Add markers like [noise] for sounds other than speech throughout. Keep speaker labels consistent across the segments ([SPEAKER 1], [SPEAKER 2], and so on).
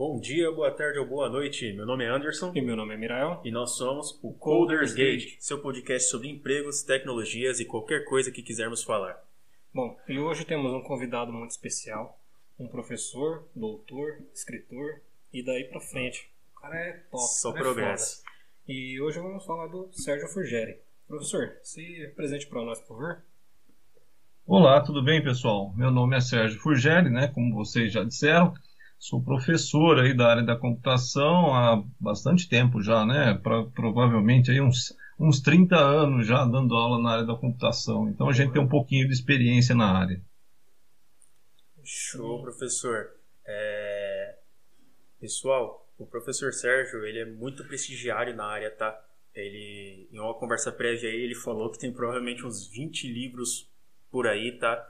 [SPEAKER 1] Bom dia, boa tarde ou boa noite. Meu nome é Anderson.
[SPEAKER 2] E meu nome é Mirael.
[SPEAKER 1] E nós somos o Coders Gate, seu podcast sobre empregos, tecnologias e qualquer coisa que quisermos falar.
[SPEAKER 2] Bom, e hoje temos um convidado muito especial, um professor, doutor, escritor e daí pra frente. O cara é top.
[SPEAKER 1] Só
[SPEAKER 2] é
[SPEAKER 1] progresso.
[SPEAKER 2] foda. E hoje vamos falar do Sérgio Furgeri. Professor, se apresente para nós, por favor.
[SPEAKER 3] Olá, tudo bem, pessoal? Meu nome é Sérgio Furgeri, né? Como vocês já disseram, sou professor aí da área da computação há bastante tempo já, né? Pra, provavelmente aí uns, uns 30 anos já dando aula na área da computação. Então a gente tem um pouquinho de experiência na área.
[SPEAKER 1] Show, professor. É, Pessoal, o professor Sérgio, ele é muito prestigiário na área, tá? Ele, em uma conversa prévia aí, ele falou que tem provavelmente uns 20 livros por aí, tá?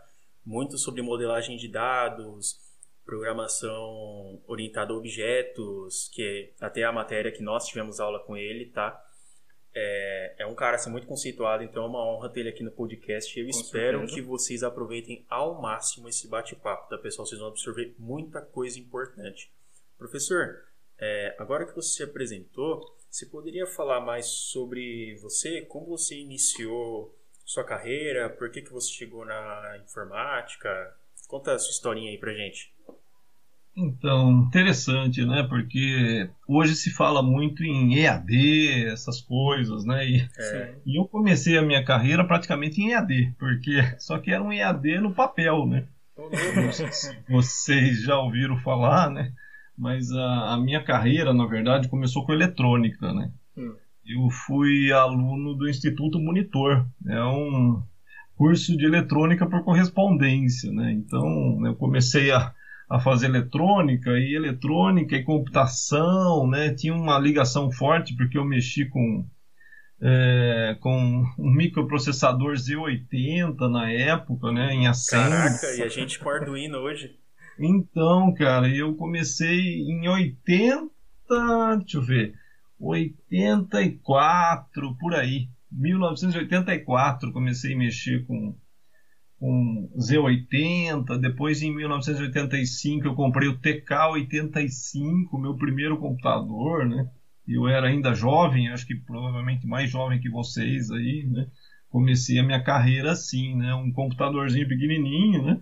[SPEAKER 1] Muito sobre modelagem de dados, programação orientada a objetos, que é até a matéria que nós tivemos aula com ele, tá? É, é um cara assim, muito conceituado, então é uma honra ter ele aqui no podcast. Eu
[SPEAKER 2] Com
[SPEAKER 1] espero
[SPEAKER 2] certeza.
[SPEAKER 1] que vocês aproveitem ao máximo esse bate-papo, tá, pessoal? Vocês vão absorver muita coisa importante. Professor, é, agora que você se apresentou, você poderia falar mais sobre você? Como você iniciou sua carreira? Por que, que você chegou na informática? Conta a sua historinha aí pra gente.
[SPEAKER 3] Então, interessante, né? Porque hoje se fala muito em EAD, essas coisas, né? E,
[SPEAKER 1] É,
[SPEAKER 3] e eu comecei a minha carreira praticamente em EAD, porque [laughs] só que era um EAD no papel, né? Não sei se vocês já ouviram falar, né? Mas a, a minha carreira, na verdade, começou com eletrônica, né?
[SPEAKER 2] Hum.
[SPEAKER 3] Eu fui aluno do Instituto Monitor, é um curso de eletrônica por correspondência, né? Então, eu comecei a, a fazer eletrônica e eletrônica e computação, né? Tinha uma ligação forte porque eu mexi com é, com um microprocessador Z80 na época, né? Em Assembly.
[SPEAKER 1] Caraca, e a gente com Arduino hoje.
[SPEAKER 3] Então, cara, eu comecei em 80, deixa eu ver, 84, por aí. 1984 comecei a mexer com, com Z80, depois em 1985 eu comprei o TK85, meu primeiro computador, né? Eu era ainda jovem, acho que provavelmente mais jovem que vocês aí, né? Comecei a minha carreira assim, né? Um computadorzinho pequenininho, né?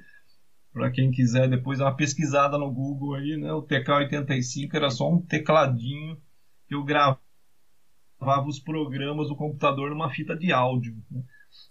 [SPEAKER 3] Para quem quiser depois dar uma pesquisada no Google aí, né? O TK85 era só um tecladinho que eu gravava os programas do computador numa fita de áudio. né?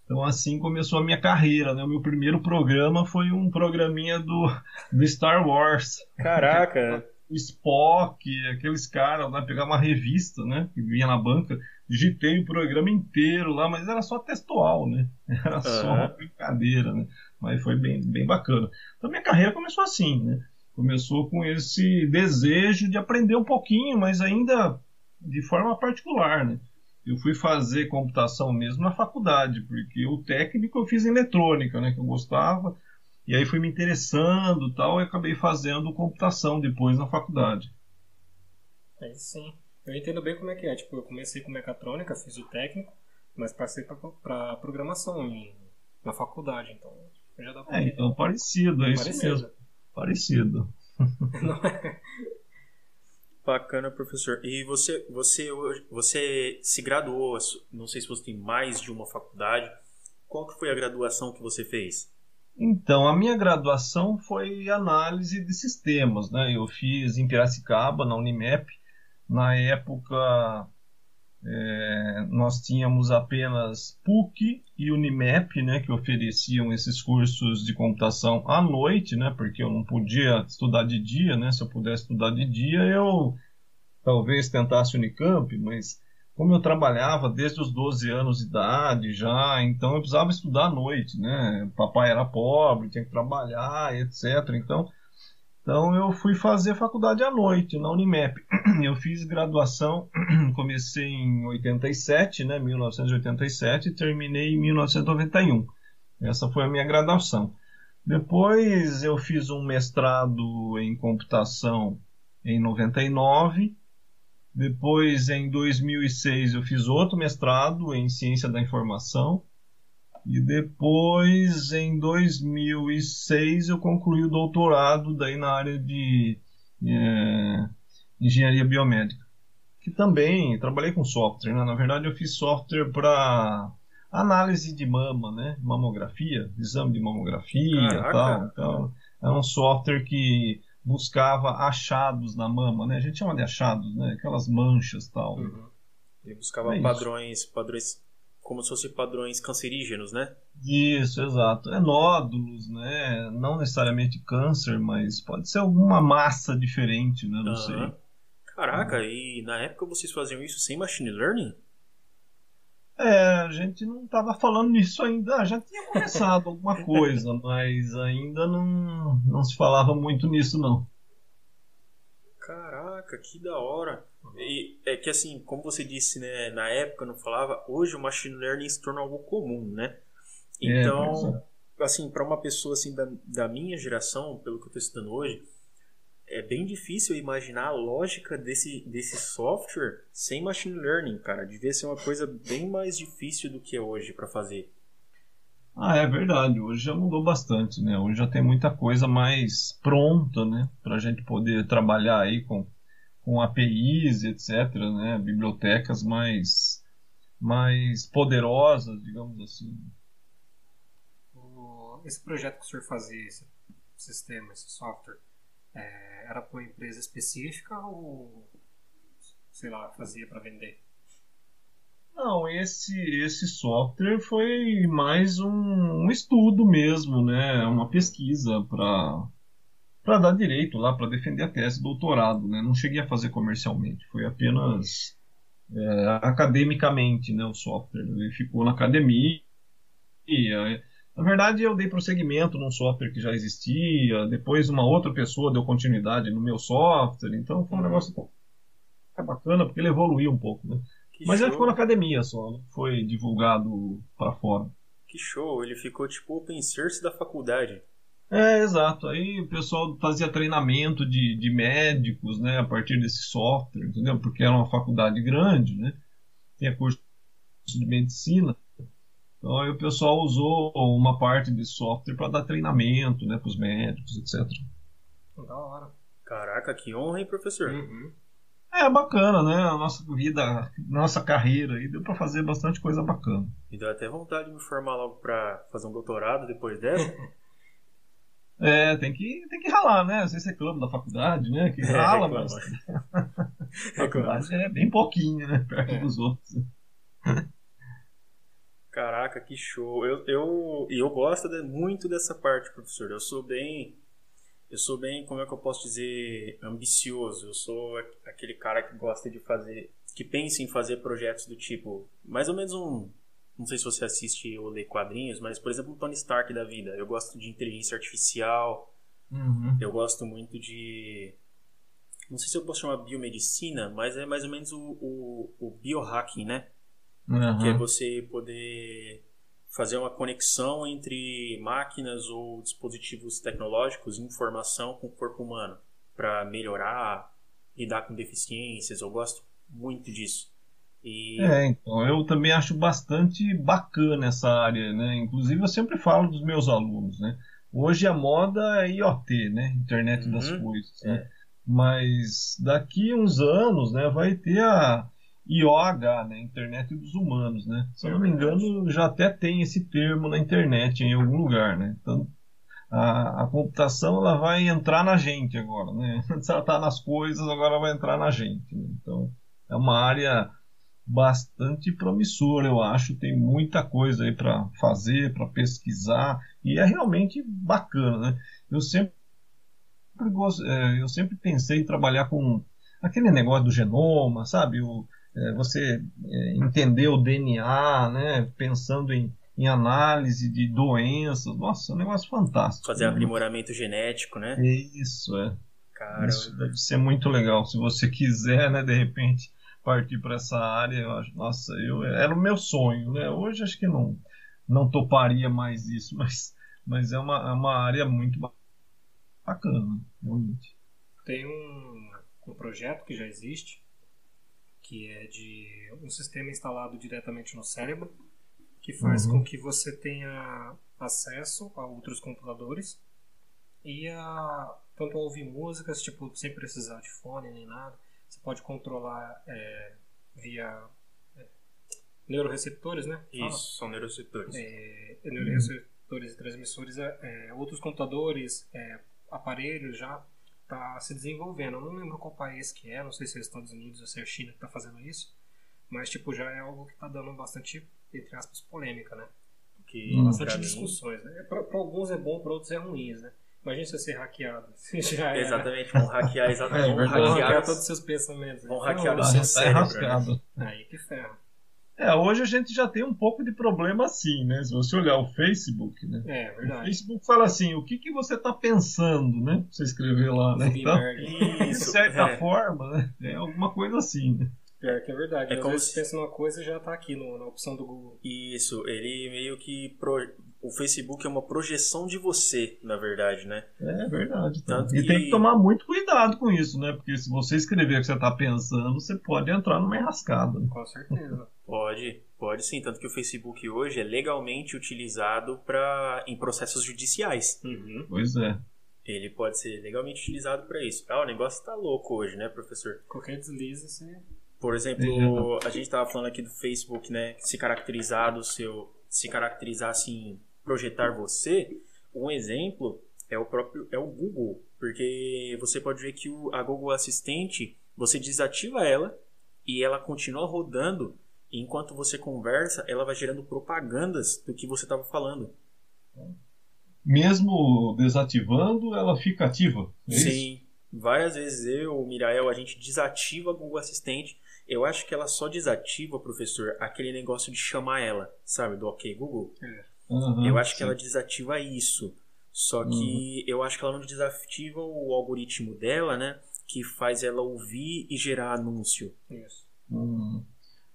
[SPEAKER 3] Então assim começou a minha carreira, né? O meu primeiro programa foi um programinha do, do Star Wars.
[SPEAKER 1] Caraca,
[SPEAKER 3] O Spock, aqueles caras lá, pegar uma revista, né? Que vinha na banca, digitei o programa inteiro lá, mas era só textual, né? [laughs] Era só uma
[SPEAKER 1] Aham.
[SPEAKER 3] brincadeira, né? Mas foi bem, bem bacana. Então minha carreira começou assim, né? Começou com esse desejo de aprender um pouquinho, mas ainda de forma particular, né? Eu fui fazer computação mesmo na faculdade, porque o técnico eu fiz em eletrônica, né? Que eu gostava. E aí fui me interessando e tal, e acabei fazendo computação depois na faculdade.
[SPEAKER 2] Aí sim. Eu entendo bem como é que é. Tipo, eu comecei com mecatrônica, fiz o técnico, mas passei pra programação em- na faculdade, então já dá pra
[SPEAKER 3] É, então parecido, é isso
[SPEAKER 2] Parecido.
[SPEAKER 3] mesmo. Parecido. [laughs] [laughs]
[SPEAKER 2] Não é?
[SPEAKER 1] Bacana, professor. E você, você, você se graduou, não sei se você tem mais de uma faculdade. Qual que foi a graduação que você fez?
[SPEAKER 3] Então, a minha graduação foi análise de sistemas, né? Eu fiz em Piracicaba, na Unimep. Na época, é, nós tínhamos apenas PUC e Unimep, né? Que ofereciam esses cursos de computação à noite, né? Porque eu não podia estudar de dia, né? Se eu pudesse estudar de dia, eu talvez tentasse Unicamp, mas como eu trabalhava desde os 12 anos de idade já, então eu precisava estudar à noite, né? Papai era pobre, tinha que trabalhar, etc. Então, então eu fui fazer faculdade à noite na Unimep. [clears throat] Eu fiz graduação, [clears throat] comecei em 87, né? 1987 e terminei em 1991. Essa foi a minha graduação. Depois eu fiz um mestrado em computação em 99. Depois, em 2006, eu fiz outro mestrado em ciência da informação. E depois, em 2006, eu concluí o doutorado daí na área de, é, engenharia biomédica, que também trabalhei com software. Né? Na verdade, eu fiz software para análise de mama, né? Mamografia, exame de mamografia e tal. Então, é um software que buscava achados na mama, né? A gente chama de achados, né? Aquelas manchas tal.
[SPEAKER 1] Uhum. Ele buscava é padrões, padrões como se fossem padrões cancerígenos, né?
[SPEAKER 3] Isso, exato. É nódulos, né? Não necessariamente câncer, mas pode ser alguma massa diferente, né? Não sei.
[SPEAKER 1] Caraca, e na época vocês faziam isso sem machine learning?
[SPEAKER 3] É, a gente não estava falando nisso ainda. Já tinha começado [laughs] alguma coisa, mas ainda não, não se falava muito nisso, não.
[SPEAKER 1] Caraca, que da hora. E é que assim, como você disse, né, na época não falava, hoje o machine learning se torna algo comum, né? É, então, é, assim, para uma pessoa assim da, da minha geração, pelo que eu estou estudando hoje, é bem difícil imaginar a lógica desse, desse software sem machine learning, cara. Devia ser uma coisa bem mais difícil do que é hoje para fazer.
[SPEAKER 3] Ah, é verdade. Hoje já mudou bastante, né? Hoje já tem muita coisa mais pronta, né? Para a gente poder trabalhar aí com, com APIs, etc., né? Bibliotecas mais, mais poderosas, digamos assim.
[SPEAKER 2] Esse projeto que o senhor fazia, esse sistema, esse software, é, era para uma empresa específica ou, sei lá, fazia para vender?
[SPEAKER 3] Não, esse, esse software foi mais um, um estudo mesmo, né? Uma pesquisa para para dar direito lá, para defender a tese de doutorado, né? Não cheguei a fazer comercialmente, foi apenas é, academicamente, né? O software ele ficou na academia. E, na verdade, eu dei prosseguimento num software que já existia, depois uma outra pessoa deu continuidade no meu software, então foi um negócio bacana, porque ele evoluiu um pouco, né? Que Mas show. ele ficou na academia só, não foi divulgado para fora.
[SPEAKER 1] Que show, ele ficou tipo open source da faculdade.
[SPEAKER 3] É, exato. Aí o pessoal fazia treinamento de, de médicos, né, a partir desse software, entendeu? Porque era uma faculdade grande, né? Tinha curso de medicina. Então aí o pessoal usou uma parte desse software para dar treinamento né, para os médicos, etc.
[SPEAKER 2] Da hora.
[SPEAKER 1] Caraca, que honra, hein, professor?
[SPEAKER 2] Uhum.
[SPEAKER 3] É bacana, né? A nossa vida, nossa carreira aí deu para fazer bastante coisa bacana.
[SPEAKER 1] Me deu até vontade de me formar logo para fazer um doutorado depois dessa. [laughs]
[SPEAKER 3] é, tem que, tem que ralar, né? Às vezes reclama da faculdade, né? Que é, rala, mas. [laughs] faculdade é bem pouquinho, né? Perto é. dos outros.
[SPEAKER 1] Caraca, que show. Eu, eu, eu gosto de, muito dessa parte, professor. Eu sou bem. Eu sou bem, como é que eu posso dizer, ambicioso. Eu sou aquele cara que gosta de fazer. que pensa em fazer projetos do tipo. Mais ou menos um. Não sei se você assiste ou lê quadrinhos, mas, por exemplo, um Tony Stark da vida. Eu gosto de inteligência artificial.
[SPEAKER 3] Uhum.
[SPEAKER 1] Eu gosto muito de. Não sei se eu posso chamar biomedicina, mas é mais ou menos o, o, o biohacking, né?
[SPEAKER 3] Uhum.
[SPEAKER 1] Que é você poder fazer uma conexão entre máquinas ou dispositivos tecnológicos, informação com o corpo humano, para melhorar, lidar com deficiências. Eu gosto muito disso. E...
[SPEAKER 3] É, então, eu também acho bastante bacana essa área, né? Inclusive eu sempre falo dos meus alunos, né? Hoje a moda é IoT, né? Internet uhum. das coisas, né? É. Mas daqui uns anos, né, vai ter a IOH, né? Internet dos Humanos, né? Se eu não me engano, já até tem esse termo na internet em algum lugar, né? Então, a, a computação ela vai entrar na gente agora, né? [laughs] Antes ela está nas coisas, agora vai entrar na gente. Né? Então, é uma área bastante promissora, eu acho. Tem muita coisa aí para fazer, para pesquisar, e é realmente bacana, né? Eu sempre, é, eu sempre pensei em trabalhar com aquele negócio do genoma, sabe? O, é, você é, entender o DNA, né, pensando em, em análise de doenças. Nossa, é um negócio fantástico.
[SPEAKER 1] Fazer né? aprimoramento genético, né?
[SPEAKER 3] Isso, é. Cara, Isso deve ser muito legal. Se você quiser, né, de repente, partir para essa área, eu acho, nossa, eu, era o meu sonho, né? Hoje acho que não, não toparia mais isso, [laughs] mas, mas é, uma, é uma área muito bacana, realmente.
[SPEAKER 2] Tem um, um projeto que já existe, que é de um sistema instalado diretamente no cérebro, que faz uhum. com que você tenha acesso a outros computadores e a tanto a ouvir músicas, tipo, sem precisar de fone nem nada. Você pode controlar é, via é, neuroreceptores, né?
[SPEAKER 1] Fala. Isso, são neuroreceptores.
[SPEAKER 2] É, neuroreceptores e transmissores, é, é, outros computadores, é, aparelhos já está se desenvolvendo. Eu não lembro qual país que é, não sei se é Estados Unidos ou se é a China que está fazendo isso, mas tipo já é algo que está dando bastante, entre aspas, polêmica, né? Que hum, bastante discussões. Né? Para alguns é bom, para outros é ruim, né? Imagina você ser hackeado. [laughs] Já
[SPEAKER 1] é... Exatamente, vão hackear, exatamente. É,
[SPEAKER 2] vão hackear, hackear todos os seus pensamentos.
[SPEAKER 1] Vão hackear o seu cérebro.
[SPEAKER 2] Né? Aí que ferra.
[SPEAKER 3] É, hoje a gente já tem um pouco de problema assim, né? Se você olhar o Facebook, né?
[SPEAKER 2] É, verdade.
[SPEAKER 3] O Facebook fala assim, o que, que você está pensando, né? Você escrever lá, né? Então, [laughs] de certa é. forma, né? É alguma coisa assim, né?
[SPEAKER 2] Pior que é verdade. É Às como vezes se... pensa numa coisa e já está aqui no, na opção do Google.
[SPEAKER 1] Isso, ele meio que... Pro... O Facebook é uma projeção de você, na verdade, né?
[SPEAKER 3] É verdade. Tá? E que... tem que tomar muito cuidado com isso, né? Porque se você escrever o que você está pensando, você pode entrar numa enrascada.
[SPEAKER 2] Com certeza.
[SPEAKER 1] pode, pode sim. Tanto que o Facebook hoje é legalmente utilizado pra, em processos judiciais.
[SPEAKER 2] Uhum.
[SPEAKER 3] Pois é.
[SPEAKER 1] Ele pode ser legalmente utilizado para isso. Ah, o negócio tá louco hoje, né, professor?
[SPEAKER 2] Qualquer deslize, você
[SPEAKER 1] por exemplo, a gente estava falando aqui do Facebook, né? Se caracterizar do seu, se caracterizar assim, projetar você. Um exemplo é o próprio é o Google, porque você pode ver que o, a Google Assistente você desativa ela e ela continua rodando. E enquanto você conversa, ela vai gerando propagandas do que você estava falando.
[SPEAKER 3] Mesmo desativando, ela fica ativa.
[SPEAKER 1] É Sim. Isso? Várias vezes eu, o Mirael, a gente desativa a Google Assistente eu acho que ela só desativa, professor, aquele negócio de chamar ela, sabe, do OK Google.
[SPEAKER 2] É.
[SPEAKER 3] Uhum,
[SPEAKER 1] eu acho sim. que ela desativa isso. Só que uhum. eu acho que ela não desativa o algoritmo dela, né? Que faz ela ouvir e gerar anúncio.
[SPEAKER 2] Isso.
[SPEAKER 3] Uhum.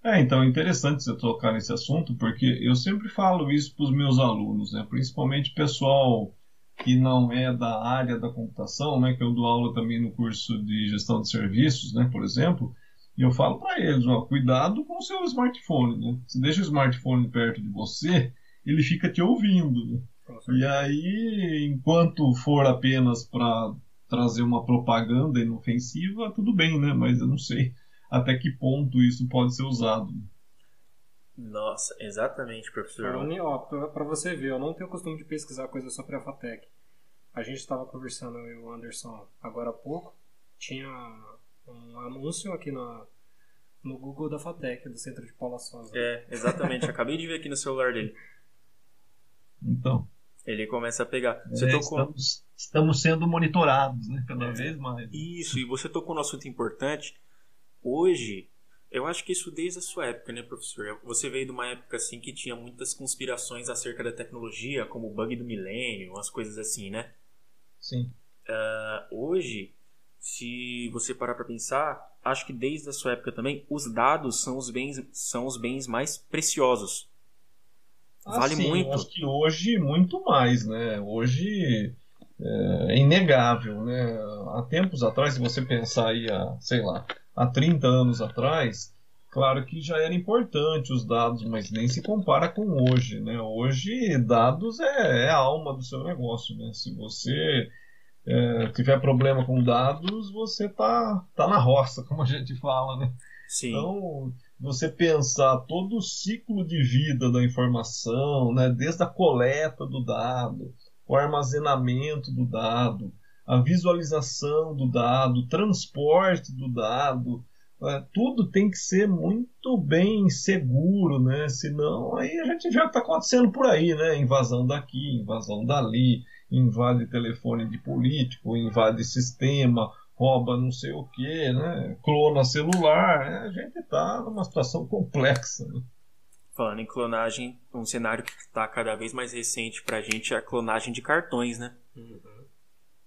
[SPEAKER 3] É, então é interessante você tocar nesse assunto, porque eu sempre falo isso para os meus alunos, né? Principalmente pessoal que não é da área da computação, né? Que eu dou aula também no curso de gestão de serviços, né? Por exemplo. E eu falo para eles, ó, cuidado com o seu smartphone, né? Se deixa o smartphone perto de você, ele fica te ouvindo. Né? E aí, enquanto for apenas para trazer uma propaganda inofensiva, tudo bem, né? Mas eu não sei até que ponto isso pode ser usado.
[SPEAKER 1] Nossa, exatamente, professor.
[SPEAKER 2] Para você ver, eu não tenho costume de pesquisar coisas sobre a FATEC. A gente estava conversando, eu e o Anderson, agora há pouco. Tinha um anúncio aqui na, no Google da FATEC, do Centro de Paula Souza.
[SPEAKER 1] É, exatamente. Acabei de ver aqui no celular dele. [laughs]
[SPEAKER 3] Então.
[SPEAKER 1] Ele começa a pegar. Você
[SPEAKER 3] é, tocou... estamos, estamos sendo monitorados, né? Cada é. vez mais.
[SPEAKER 1] Isso, e você tocou um assunto importante. Hoje, eu acho que isso desde a sua época, né, professor? Você veio de uma época assim que tinha muitas conspirações acerca da tecnologia, como o bug do milênio, as coisas assim, né?
[SPEAKER 3] Sim.
[SPEAKER 1] Uh, hoje, se você parar para pensar, acho que desde a sua época também, os dados são os bens, são os bens mais preciosos.
[SPEAKER 3] Ah, vale sim, muito. Acho que hoje muito mais, né? Hoje é, é inegável, né? Há tempos atrás, se você pensar aí, há, sei lá, há 30 anos atrás, claro que já era importante os dados, mas nem se compara com hoje, né? Hoje dados é, é a alma do seu negócio, né? Se você é, tiver problema com dados, você tá, tá na roça, [laughs] como a gente fala, né?
[SPEAKER 1] Sim.
[SPEAKER 3] Então, você pensar todo o ciclo de vida da informação, né, desde a coleta do dado, o armazenamento do dado, a visualização do dado, o transporte do dado, é, tudo tem que ser muito bem seguro, né? Senão aí a gente que está acontecendo por aí, né? Invasão daqui, invasão dali, invade telefone de político, invade sistema, rouba não sei o que, né? clona celular. Né? A gente está numa situação complexa. Né?
[SPEAKER 1] Falando em clonagem, um cenário que está cada vez mais recente para a gente é a clonagem de cartões, né?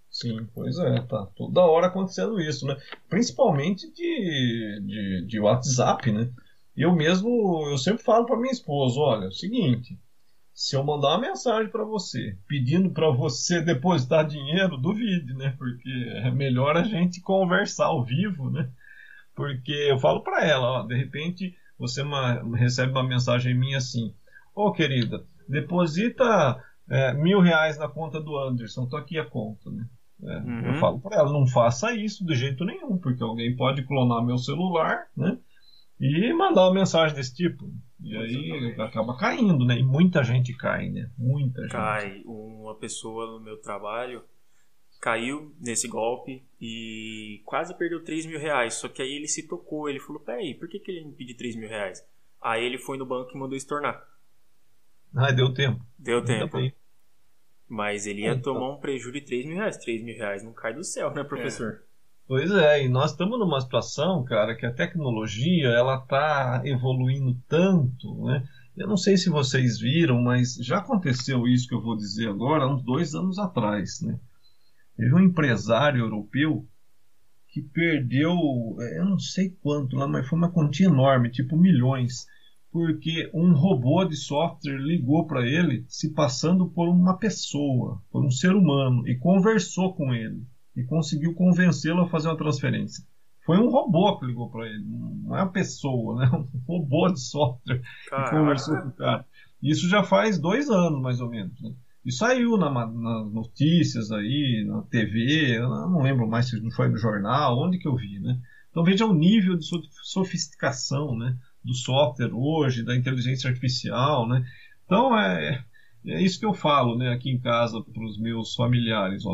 [SPEAKER 3] Sim, pois é, tá toda hora acontecendo isso, né? Principalmente de, de, de WhatsApp, né? Eu mesmo, eu sempre falo para minha esposa, olha, é o seguinte, se eu mandar uma mensagem para você pedindo para você depositar dinheiro, duvide, né? Porque é melhor a gente conversar ao vivo, né? Porque eu falo para ela, ó, de repente você uma, recebe uma mensagem minha assim: Ô oh, querida, deposita é, mil reais na conta do Anderson, tô aqui a conta, né? É, uhum. Eu falo para ela, não faça isso de jeito nenhum, porque alguém pode clonar meu celular, né? E mandar uma mensagem desse tipo. E aí acaba caindo, né? E muita gente cai, né? Muita gente.
[SPEAKER 1] Cai. Uma pessoa no meu trabalho caiu nesse golpe e quase perdeu 3 mil reais. Só que aí ele se tocou, ele falou, peraí, por que, que ele me pediu 3 mil reais? Aí ele foi no banco e mandou estornar.
[SPEAKER 3] Ah, deu tempo.
[SPEAKER 1] Deu tempo. Mas ele ia então. tomar um prejuízo de 3 mil reais. 3 mil reais não cai do céu, né, professor? É.
[SPEAKER 3] Pois é, e nós estamos numa situação, cara, que a tecnologia ela está evoluindo tanto, né? Eu não sei se vocês viram, mas já aconteceu isso que eu vou dizer agora, uns dois anos atrás, né? Teve um empresário europeu que perdeu, é, eu não sei quanto lá, mas foi uma quantia enorme, tipo milhões, porque um robô de software ligou para ele se passando por uma pessoa, por um ser humano, e conversou com ele e conseguiu convencê-lo a fazer uma transferência. Foi um robô que ligou para ele, não é uma pessoa, né? [laughs] Um robô de software Caraca. que conversou com o cara. Isso já faz dois anos, mais ou menos. Né? E saiu na, nas notícias aí, na TV, eu não lembro mais se foi no jornal, onde que eu vi, né? Então veja o nível de sofisticação, né? Do software hoje, da inteligência artificial, né? Então é, é isso que eu falo, né? Aqui em casa para os meus familiares. Ó,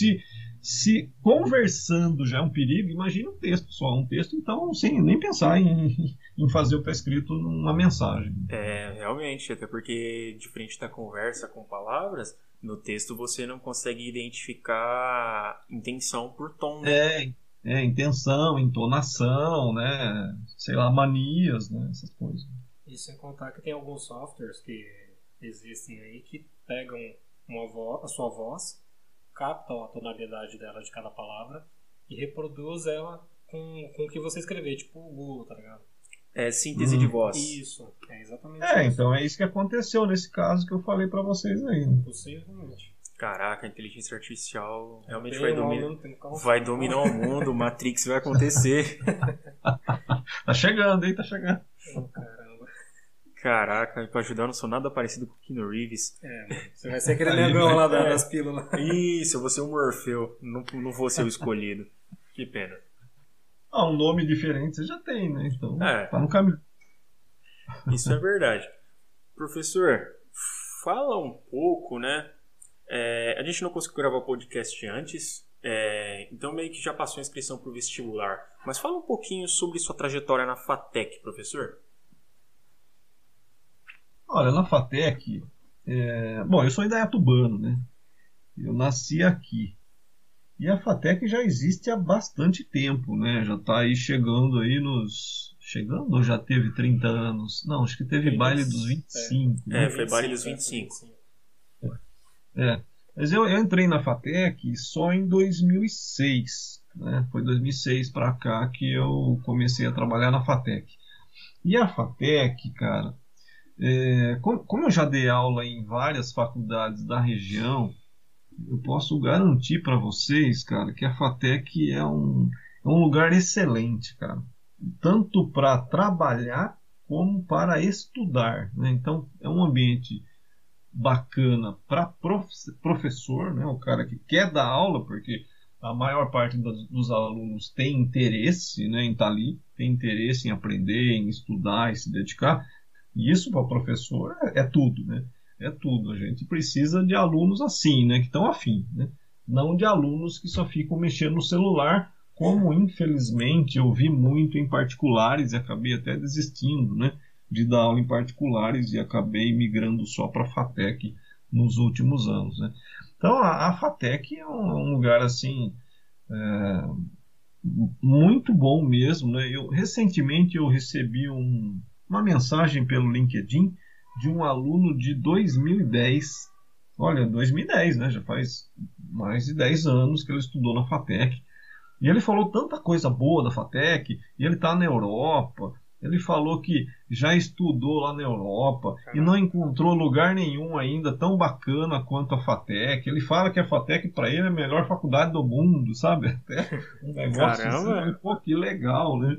[SPEAKER 3] se se conversando já é um perigo, imagine um texto só. Um texto, então, sem nem pensar em, em fazer o que está escrito numa mensagem.
[SPEAKER 1] É, realmente, até porque diferente da conversa com palavras, no texto você não consegue identificar intenção por tom.
[SPEAKER 3] Né? É, é, intenção, entonação, né? Sei lá, manias, né? Essas coisas.
[SPEAKER 2] E sem contar que tem alguns softwares que existem aí que pegam uma voz, a sua voz captam a tonalidade dela de cada palavra e reproduz ela com, com o que você escrever, tipo o Google, tá ligado?
[SPEAKER 1] É síntese hum. de voz.
[SPEAKER 2] Isso, é exatamente
[SPEAKER 3] É,
[SPEAKER 2] isso.
[SPEAKER 3] então é isso que aconteceu nesse caso que eu falei para vocês aí. Né?
[SPEAKER 2] Possivelmente.
[SPEAKER 1] Caraca, a inteligência artificial realmente vai, dominar, vai dominar o mundo, o Matrix vai acontecer. [laughs]
[SPEAKER 3] tá chegando, hein? Tá chegando.
[SPEAKER 2] Oh, caramba.
[SPEAKER 1] Caraca, pra ajudar eu não sou nada parecido com o Keanu Reeves.
[SPEAKER 2] É, mano. Você vai ser aquele [laughs] negão lá das pílulas.
[SPEAKER 1] Isso, eu vou ser um Morfeu. Não, não vou ser o escolhido. Que pena.
[SPEAKER 3] Ah, um nome diferente você já tem, né? Então, é. tá no caminho.
[SPEAKER 1] Isso é verdade. Professor, fala um pouco, né? É, a gente não conseguiu gravar o podcast antes, é, então meio que já passou a inscrição para o vestibular. Mas fala um pouquinho sobre sua trajetória na FATEC, professor.
[SPEAKER 3] Olha, na FATEC, é... bom, eu sou indaiatubano, né? Eu nasci aqui. E a FATEC já existe há bastante tempo, né? Já está aí chegando aí nos... Chegando ou já teve 30 anos? Não, acho que teve baile dos 25.
[SPEAKER 1] É, né? é foi baile dos 25.
[SPEAKER 3] É, mas eu, eu entrei na FATEC só em 2006. Né? Foi 2006 para cá que eu comecei a trabalhar na FATEC. E a FATEC, cara, é, como eu já dei aula em várias faculdades da região, eu posso garantir para vocês, cara, que a FATEC é um, é um lugar excelente, cara. Tanto para trabalhar como para estudar. Né? Então, é um ambiente bacana para prof, professor, né? o cara que quer dar aula, porque a maior parte dos, dos alunos tem interesse né, em estar tá ali, tem interesse em aprender, em estudar, em se dedicar. E isso para o professor é, é, tudo, né? É tudo. A gente precisa de alunos assim, né? Que estão afim, né? Não de alunos que só ficam mexendo no celular, como infelizmente eu vi muito em particulares e acabei até desistindo, né? De dar aula em particulares e acabei migrando só para a FATEC nos últimos anos, né? Então a, a FATEC é um, um lugar assim é, muito bom mesmo, né? Eu recentemente eu recebi um uma mensagem pelo LinkedIn de um aluno de 2010. Olha, 2010, né? Já faz mais de 10 anos que ele estudou na FATEC. E ele falou tanta coisa boa da FATEC, e ele está na Europa. Ele falou que já estudou lá na Europa e não encontrou lugar nenhum ainda tão bacana quanto a FATEC. Ele fala que a FATEC para ele é a melhor faculdade do mundo, sabe? [laughs] Até um negócio Caramba. assim, pô, que legal, né?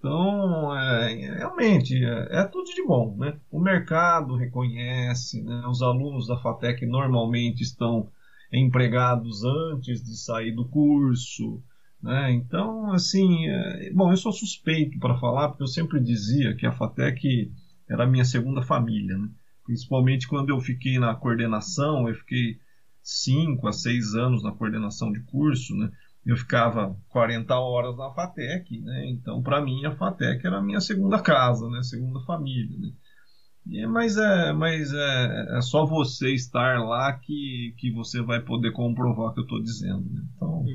[SPEAKER 3] Então, é, realmente, é, é, tudo de bom. Né? O mercado reconhece, né? os alunos da FATEC normalmente estão empregados antes de sair do curso. Né? Então, assim, é... bom, eu sou suspeito para falar, porque eu sempre dizia que a FATEC era a minha segunda família. Né? Principalmente quando eu fiquei na coordenação, eu fiquei cinco a seis anos na coordenação de curso, né? Eu ficava 40 horas na FATEC, né? Então, para mim, a FATEC era a minha segunda casa, né? Segunda família, né? E, mas é, mas é, é só você estar lá que, que você vai poder comprovar o que eu estou dizendo. Né? Então, uhum.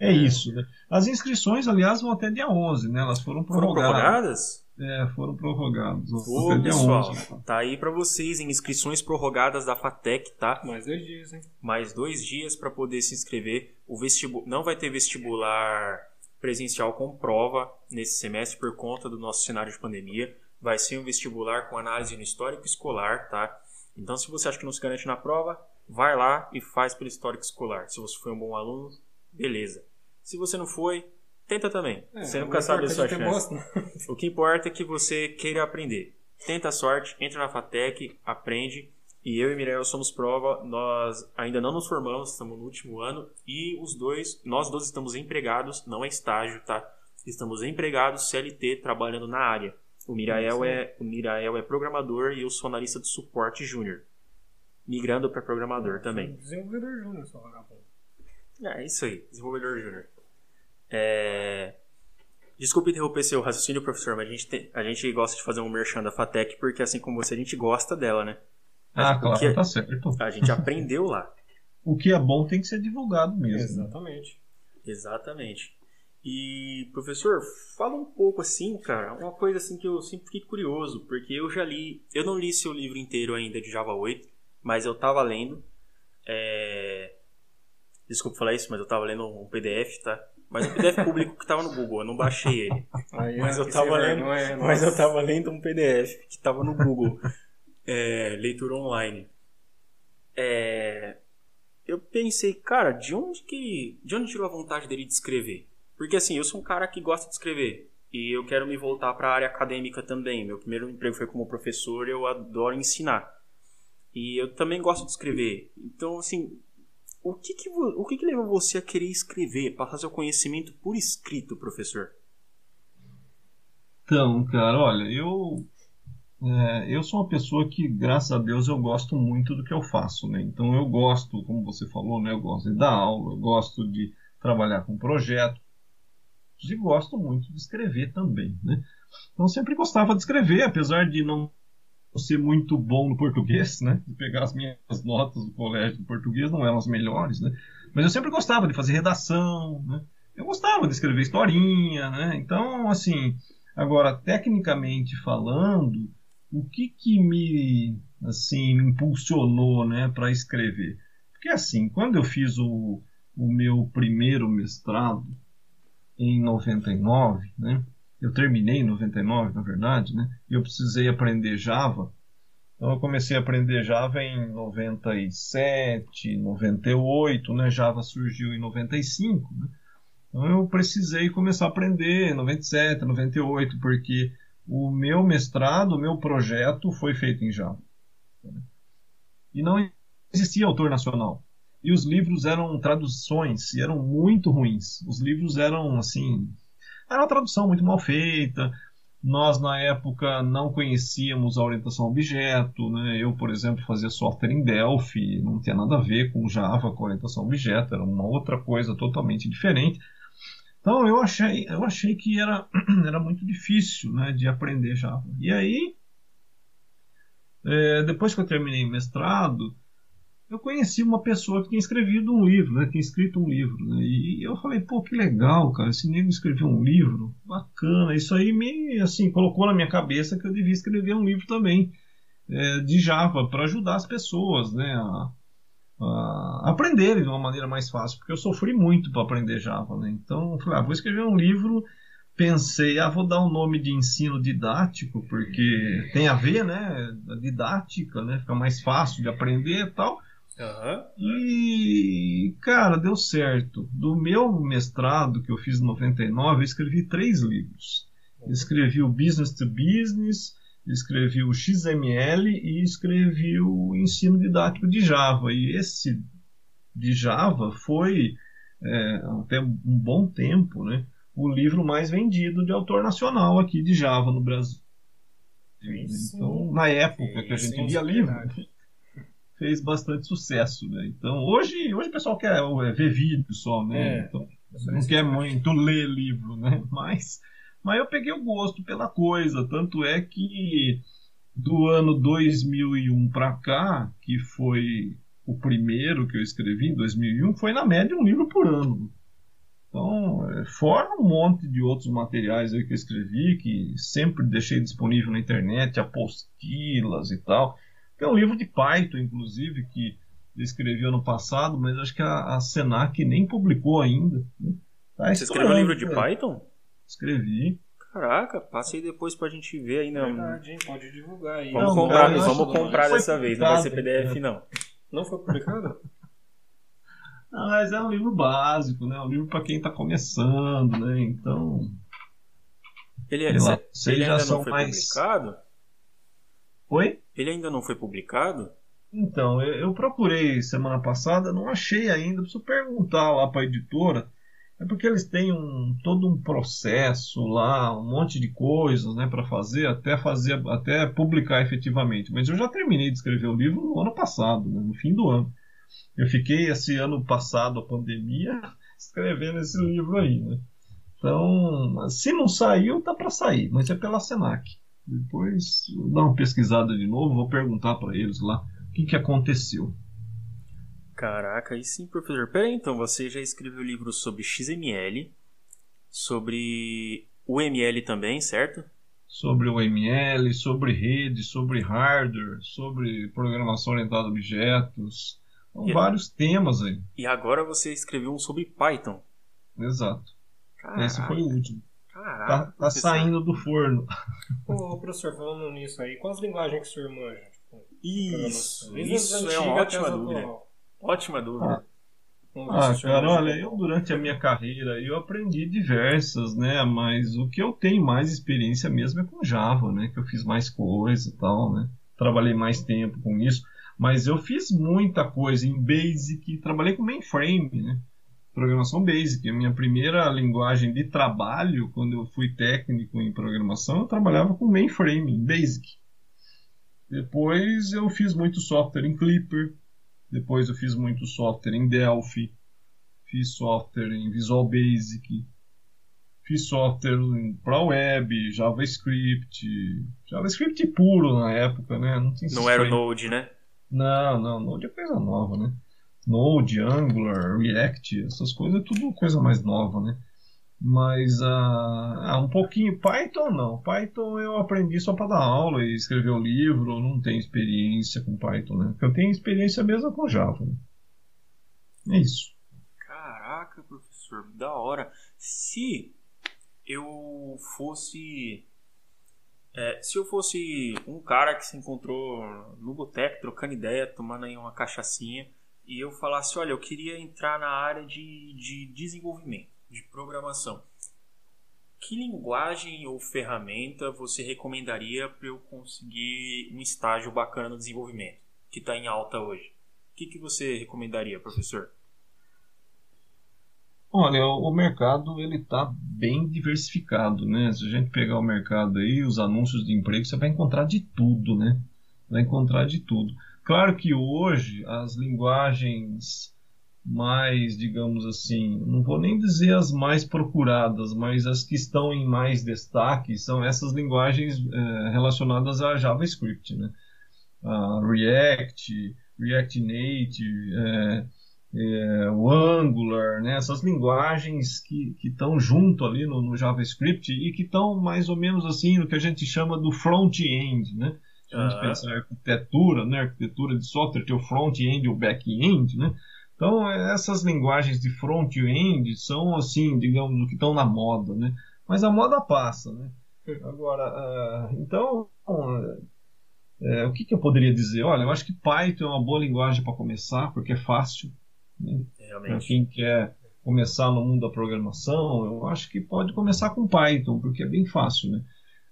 [SPEAKER 3] é isso. Né? As inscrições, aliás, vão até dia 11, né? Elas foram prorrogadas. Foram prorrogadas? É, foram prorrogados.
[SPEAKER 1] Ô, pessoal, 11, tá aí para vocês em inscrições prorrogadas da FATEC, tá?
[SPEAKER 2] Mais dois dias, hein?
[SPEAKER 1] Mais dois dias para poder se inscrever. O vestibu... Não vai ter vestibular presencial com prova nesse semestre por conta do nosso cenário de pandemia vai ser um vestibular com análise no histórico escolar, tá? Então, se você acha que não se garante na prova, vai lá e faz pelo histórico escolar. Se você foi um bom aluno, beleza. Se você não foi, tenta também. É, você nunca sabe a sua chance. Né? o que importa é que você queira aprender. Tenta a sorte, entra na FATEC, aprende. E eu e Miriam somos prova, nós ainda não nos formamos, estamos no último ano e os dois, nós dois estamos empregados, não é estágio, tá? Estamos empregados CLT trabalhando na área. O Mirael, é, o Mirael é programador e eu sou analista de suporte júnior. Migrando para programador também.
[SPEAKER 2] Desenvolvedor júnior, só vagabundo.
[SPEAKER 1] É, isso aí, desenvolvedor júnior. É... Desculpe interromper seu raciocínio, professor, mas a gente, tem, a gente gosta de fazer um merchan da FATEC porque, assim como você, a gente gosta dela, né?
[SPEAKER 3] Ah, claro, que, tá certo.
[SPEAKER 1] A gente aprendeu lá.
[SPEAKER 3] O que é bom tem que ser divulgado mesmo.
[SPEAKER 2] Exatamente.
[SPEAKER 1] Exatamente. E, professor, fala um pouco assim, cara, uma coisa assim que eu sempre fiquei curioso, porque eu já li, eu não li seu livro inteiro ainda de Java 8, mas eu tava lendo. É... Desculpa falar isso, mas eu tava lendo um PDF, tá? Mas um PDF público que tava no Google, eu não baixei ele. Aí, mas eu tava lendo, é, mas eu tava lendo um PDF que tava no Google, é, leitura online. É... Eu pensei, cara, de onde que, de onde tirou a vontade dele de escrever? Porque assim, eu sou um cara que gosta de escrever e eu quero me voltar para a área acadêmica também. Meu primeiro emprego foi como professor, eu adoro ensinar. E eu também gosto de escrever. Então, assim, o que que, o que, que leva você a querer escrever, passar seu conhecimento por escrito, professor?
[SPEAKER 3] Então, cara, olha, eu é, eu sou uma pessoa que, graças a Deus, eu gosto muito do que eu faço, né? Então eu gosto, como você falou, né? Eu gosto de dar aula, eu gosto de trabalhar com projeto, e gosto muito de escrever também. Né? Então sempre gostava de escrever, apesar de não ser muito bom no português, né? Pegar as minhas notas do colégio de português não eram as melhores, né? Mas eu sempre gostava de fazer redação, né? Eu gostava de escrever historinha, né? Então, assim, agora tecnicamente falando, o que que me assim me impulsionou, né, para escrever? Porque assim, quando eu fiz o, o meu primeiro mestrado, em 99, né? Eu terminei em 99, na verdade, né? E eu precisei aprender Java. Então eu comecei a aprender Java em 97, 98, né? Java surgiu em 95, né? Então eu precisei começar a aprender em 97, 98, porque o meu mestrado, o meu projeto foi feito em Java. E não existia autor nacional e os livros eram traduções e eram muito ruins. Os livros eram assim, era uma tradução muito mal feita. Nós na época não conhecíamos a orientação objeto, né? Eu, por exemplo, fazia software em Delphi, não tinha nada a ver com Java, com orientação objeto, era uma outra coisa totalmente diferente. Então eu achei, eu achei que era, [clears throat] era muito difícil, né, de aprender Java. E aí, é, depois que eu terminei mestrado, eu conheci uma pessoa que tinha escrevido um livro, né? Tinha escrito um livro. Né? E eu falei, pô, que legal, cara. Esse nego escreveu um livro. Bacana. Isso aí me, assim, colocou na minha cabeça que eu devia escrever um livro também é, de Java para ajudar as pessoas, né? A, a aprenderem de uma maneira mais fácil. Porque eu sofri muito para aprender Java, né? Então, eu falei, ah, vou escrever um livro pensei, ah, vou dar um nome de ensino didático, porque tem a ver, né? A didática, né? Fica mais fácil de aprender e tal.
[SPEAKER 1] Uhum.
[SPEAKER 3] E, cara, deu certo. Do meu mestrado, que eu fiz em 99, eu escrevi três livros. Uhum. Escrevi o Business to Business, escrevi o XML e escrevi o ensino didático de Java. E esse de Java foi, é, até um bom tempo, né, o livro mais vendido de autor nacional aqui de Java no Brasil. Então, na época que a gente lia livro, fez bastante sucesso, né? Então, hoje, hoje o pessoal quer é, ver vídeo só, né? É, então, não quer muito ler livro, né? [laughs] Mas, mas eu peguei o gosto pela coisa, tanto é que do ano 2001 para cá, que foi o primeiro que eu escrevi em 2001, foi na média um livro por ano. Então, é, fora um monte de outros materiais aí que eu escrevi, que sempre deixei disponível na internet, apostilas e tal. Tem um livro de Python, inclusive, que eu escrevi ano passado, mas acho que a, a Senac nem publicou ainda. Né?
[SPEAKER 1] Tá Você escreveu um livro de Python?
[SPEAKER 3] Escrevi.
[SPEAKER 1] Caraca, passe aí depois pra gente ver aí, né?
[SPEAKER 2] Verdade, hein? Pode divulgar aí.
[SPEAKER 1] Vamos não, comprar, cara, vamos comprar dessa vez, não vai ser PDF, não.
[SPEAKER 2] Não foi publicado?
[SPEAKER 3] Não, [laughs] mas é um livro básico, né? Um livro para quem está começando, né? Então.
[SPEAKER 1] Ele, é- lá, ele ainda não foi mais... publicado?
[SPEAKER 3] Oi?
[SPEAKER 1] Ele ainda não foi publicado?
[SPEAKER 3] Então, eu, procurei semana passada, não achei ainda, preciso perguntar lá para a editora. É porque eles têm um, todo um processo lá, um monte de coisas né, para fazer, até fazer, até publicar efetivamente. Mas eu já terminei de escrever o livro no ano passado, né, no fim do ano. Eu fiquei esse ano passado, a pandemia, [laughs] escrevendo esse livro aí, né? Então, se não saiu, tá para sair, mas é pela Senac. Depois, dá uma pesquisada de novo, vou perguntar para eles lá o que, que aconteceu.
[SPEAKER 1] Caraca, aí sim, professor. Peraí, então, você já escreveu livros sobre XML, sobre UML também, certo?
[SPEAKER 3] Sobre UML, sobre rede, sobre hardware, sobre programação orientada a objetos, são e vários temas aí.
[SPEAKER 1] E agora você escreveu um sobre Python.
[SPEAKER 3] Exato. Caraca. Esse foi o último. Caraca, tá, tá saindo do forno.
[SPEAKER 2] Ô, professor, falando nisso aí, quais linguagens que o senhor manja?
[SPEAKER 1] Tipo, isso, isso é uma ótima dúvida. Ótima dúvida.
[SPEAKER 3] Ah, ah cara, olha, eu durante a minha carreira eu aprendi diversas, né? Mas o que eu tenho mais experiência mesmo é com Java, né? Que eu fiz mais coisa e tal, né? Trabalhei mais tempo com isso. Mas eu fiz muita coisa em Basic, trabalhei com mainframe, né? Programação Basic. A minha primeira linguagem de trabalho, quando eu fui técnico em programação, eu trabalhava com mainframe, Basic. Depois eu fiz muito software em Clipper. Depois eu fiz muito software em Delphi. Fiz software em Visual Basic. Fiz software para web, JavaScript. JavaScript puro na época, né?
[SPEAKER 1] Não, Não era o Node, né?
[SPEAKER 3] Não, não, Node é coisa nova, né? Node, Angular, React, essas coisas é tudo coisa mais nova, né? Mas uh, um pouquinho. Python não. Python eu aprendi só para dar aula e escrever o um livro. Não tenho experiência com Python, né? Eu tenho experiência mesmo com Java. Né? É isso.
[SPEAKER 1] Caraca, professor, da hora. Se eu fosse é, se eu fosse um cara que se encontrou no boteco, trocando ideia, tomando aí uma cachaçinha, e eu falasse, olha, eu queria entrar na área de, de desenvolvimento, de programação. Que linguagem ou ferramenta você recomendaria para eu conseguir um estágio bacana no desenvolvimento, que está em alta hoje? O que, que você recomendaria, professor?
[SPEAKER 3] Olha, o mercado ele está bem diversificado, né? Se a gente pegar o mercado aí, os anúncios de emprego, você vai encontrar de tudo, né? Vai encontrar de tudo. Claro que hoje as linguagens mais, digamos assim, não vou nem dizer as mais procuradas, mas as que estão em mais destaque são essas linguagens é, relacionadas a JavaScript, né? A React, React Native, é, é, o Angular, né? essas linguagens que estão junto ali no, no, JavaScript e que estão mais ou menos assim no que a gente chama do front-end, né? Se a gente pensar em arquitetura, né? arquitetura de software, tem o front-end e o back-end, né? Então, essas linguagens de front-end são, assim, digamos, o que estão na moda, né? Mas a moda passa, né? Agora, uh, então, uh, o que, que, eu poderia dizer? Olha, eu acho que Python é uma boa linguagem para começar, porque é fácil, né? Para quem quer começar no mundo da programação, eu acho que pode começar com Python, porque é bem fácil, né?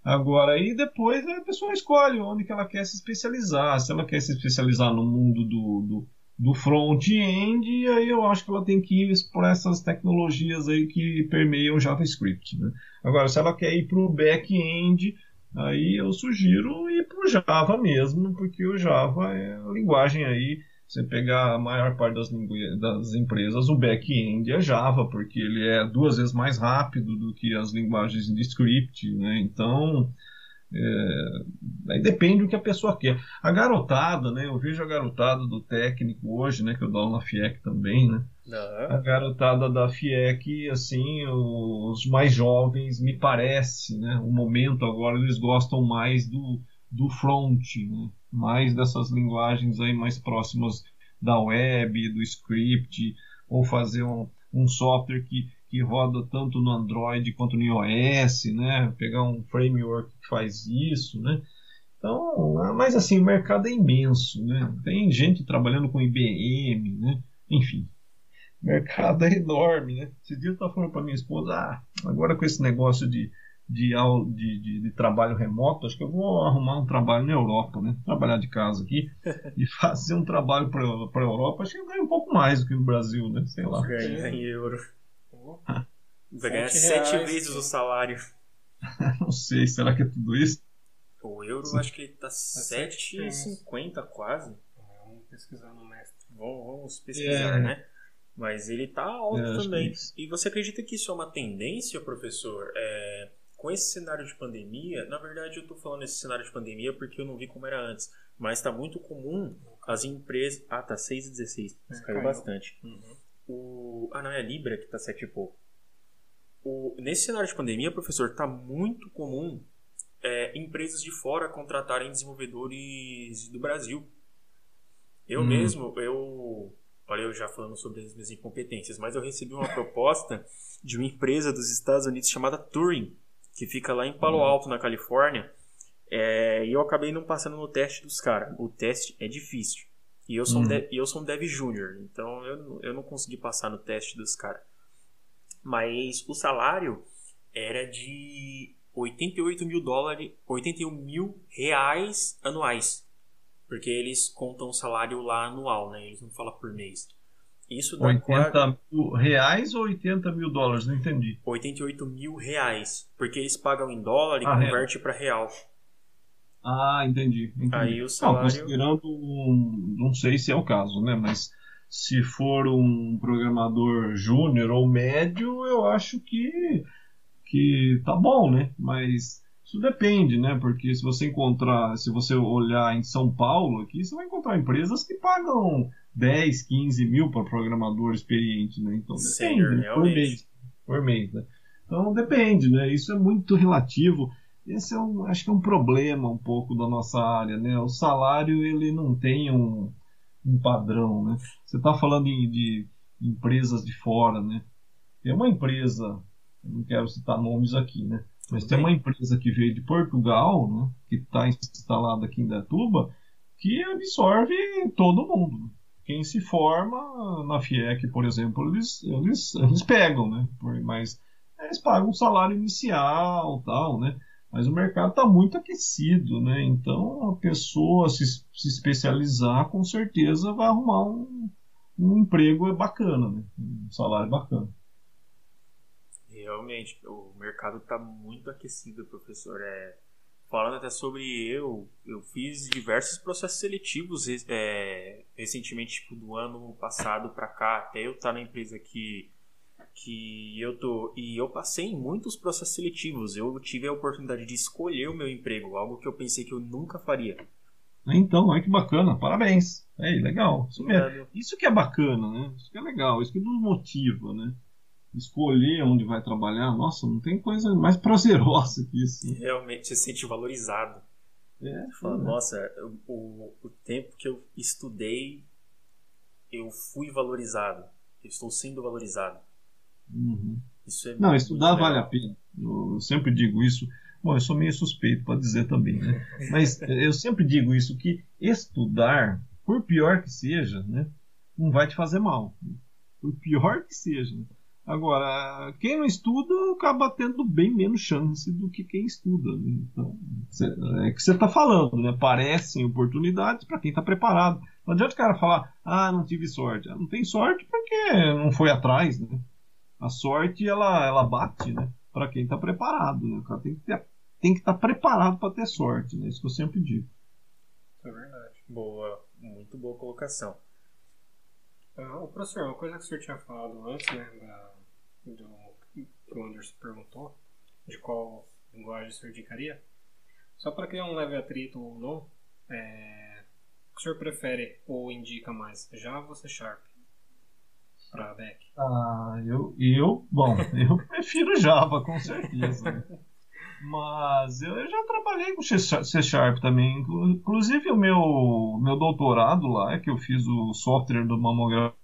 [SPEAKER 3] Agora, aí depois a pessoa escolhe onde que ela quer se especializar. Se ela quer se especializar no mundo do, do, do front-end, e aí eu acho que ela tem que ir por essas tecnologias aí que permeiam JavaScript. Né? Agora, se ela quer ir para o back-end, aí eu sugiro ir para o Java mesmo, porque o Java é a linguagem aí. Você pegar a maior parte das, das empresas, o back-end é Java, porque ele é duas vezes mais rápido do que as linguagens de script, né? Então, é, aí depende do que a pessoa quer. A garotada, né? Eu vejo a garotada do técnico hoje, né? Que eu dou na FIEC também, né? A garotada da FIEC, assim, os mais jovens, me parece, né? O momento agora eles gostam mais do, do front, né? Mais dessas linguagens aí mais próximas da web, do script, ou fazer um, um software que que roda tanto no Android quanto no iOS, né? Pegar um framework que faz isso, né? Então, mas assim, o mercado é imenso, né? Tem gente trabalhando com IBM, né? Enfim, o mercado é enorme, né? Esse dia eu estava falando para minha esposa, ah, agora com esse negócio de, de, de, de, de, trabalho remoto, acho que eu vou arrumar um trabalho na Europa, né? Trabalhar de casa aqui [laughs] e fazer um trabalho para a Europa, acho que eu ganho um pouco mais do que no Brasil, né? Sei lá.
[SPEAKER 1] Ganha em euro. [laughs] Vai ganhar sete vezes o salário. [laughs]
[SPEAKER 3] Não sei, será que é tudo isso?
[SPEAKER 1] O euro Sim. acho que ele tá 7,50 é quase.
[SPEAKER 2] Vamos pesquisar no mestre.
[SPEAKER 1] Vamos, vamos pesquisar, é. né? Mas ele tá alto é, também. E você acredita que isso é uma tendência, professor? É, com esse cenário de pandemia, na verdade eu tô falando esse cenário de pandemia porque eu não vi como era antes. Mas tá muito comum as empresas. Ah, tá 6,16. É, caiu, caiu bastante. Uhum. O... Ah, não, é a Libra que tá 7 e pouco. O... Nesse cenário de pandemia, professor, tá muito comum é, empresas de fora contratarem desenvolvedores do Brasil. Eu hum. mesmo, eu. Olha, eu já falando sobre as minhas incompetências, mas eu recebi uma [laughs] proposta de uma empresa dos Estados Unidos chamada Turing, que fica lá em Palo hum. Alto, na Califórnia. É, e eu acabei não passando no teste dos caras. O teste é difícil. E eu sou, uhum. um, dev, eu sou um dev júnior, então eu, eu não consegui passar no teste dos caras. Mas o salário era de 88 mil dólares, 81 mil reais anuais. Porque eles contam o salário lá anual, né? Eles não falam por mês.
[SPEAKER 3] Isso dá 80 quase... mil reais ou 80 mil dólares? Não entendi.
[SPEAKER 1] 88 mil reais. Porque eles pagam em dólar e ah, converte para real.
[SPEAKER 3] Ah, entendi. entendi.
[SPEAKER 1] Aí o salário... Não,
[SPEAKER 3] considerando, não sei se é o caso, né? Mas se for um programador júnior ou médio, eu acho que, que tá bom, né? Mas isso depende, né? Porque se você encontrar, se você olhar em São Paulo aqui, você vai encontrar empresas que pagam 10, 15 mil para programador experiente, né? Então depende, Senhor, né? por mês. Por mês, né? Então depende, né? Isso é muito relativo. Esse é um, acho que é um problema um pouco da nossa área, né? O salário ele não tem um, um padrão, né? Você está falando de, de, empresas de fora, né? Tem uma empresa, não quero citar nomes aqui, né? Mas tem uma empresa que veio de Portugal, né? Que está instalada aqui em Datuba, que absorve todo mundo. Quem se forma na FIEC, por exemplo, eles, eles, eles pegam, né? Mas eles pagam um salário inicial, tal, né? Mas o mercado está muito aquecido, né? Então a pessoa se, se especializar com certeza vai arrumar um, um emprego bacana, né? Um salário bacana.
[SPEAKER 1] Realmente, o mercado está muito aquecido, professor. É, falando até sobre eu, eu fiz diversos processos seletivos é, recentemente, tipo, do ano passado para cá, até eu estar tá na empresa que que eu tô e eu passei em muitos processos seletivos. Eu tive a oportunidade de escolher o meu emprego, algo que eu pensei que eu nunca faria.
[SPEAKER 3] Então, olha que bacana, parabéns. É legal. Isso, mesmo. isso que é bacana, né? Isso que é legal, isso que nos motiva, né? Escolher onde vai trabalhar, nossa, não tem coisa mais prazerosa que isso.
[SPEAKER 1] Realmente se sente valorizado. É, Fala. Nossa, o, o tempo que eu estudei, eu fui valorizado. Eu estou sendo valorizado.
[SPEAKER 3] Uhum. É não, estudar vale a pena. Eu sempre digo isso. Bom, eu sou meio suspeito para dizer também, né? Mas [laughs] eu sempre digo isso que estudar, por pior que seja, né, não vai te fazer mal. Por pior que seja. Agora, quem não estuda acaba tendo bem menos chance do que quem estuda. Né? Então, é que você está falando, né? Parecem oportunidades para quem está preparado. Não adianta o cara falar, ah, não tive sorte. Não tem sorte porque não foi atrás, né? A sorte, ela, ela bate, né? Para quem está preparado, né? O cara tem que ter, tem que estar tá preparado para ter sorte, né? Isso que eu sempre digo.
[SPEAKER 2] É verdade.
[SPEAKER 1] Boa, muito boa colocação.
[SPEAKER 2] Ah, professor, uma coisa que o senhor tinha falado antes, né, da, do que o Anderson perguntou, de qual linguagem senhor indicaria, só para criar um leve atrito ou não, é, o que o senhor prefere ou indica mais, Java ou C Sharp? Para back?
[SPEAKER 3] Ah, eu, eu, bom, [laughs] eu prefiro Java, com certeza. Né? Mas eu já trabalhei com C Sharp também. Inclusive o meu, meu doutorado lá, que eu fiz o software do mamografia,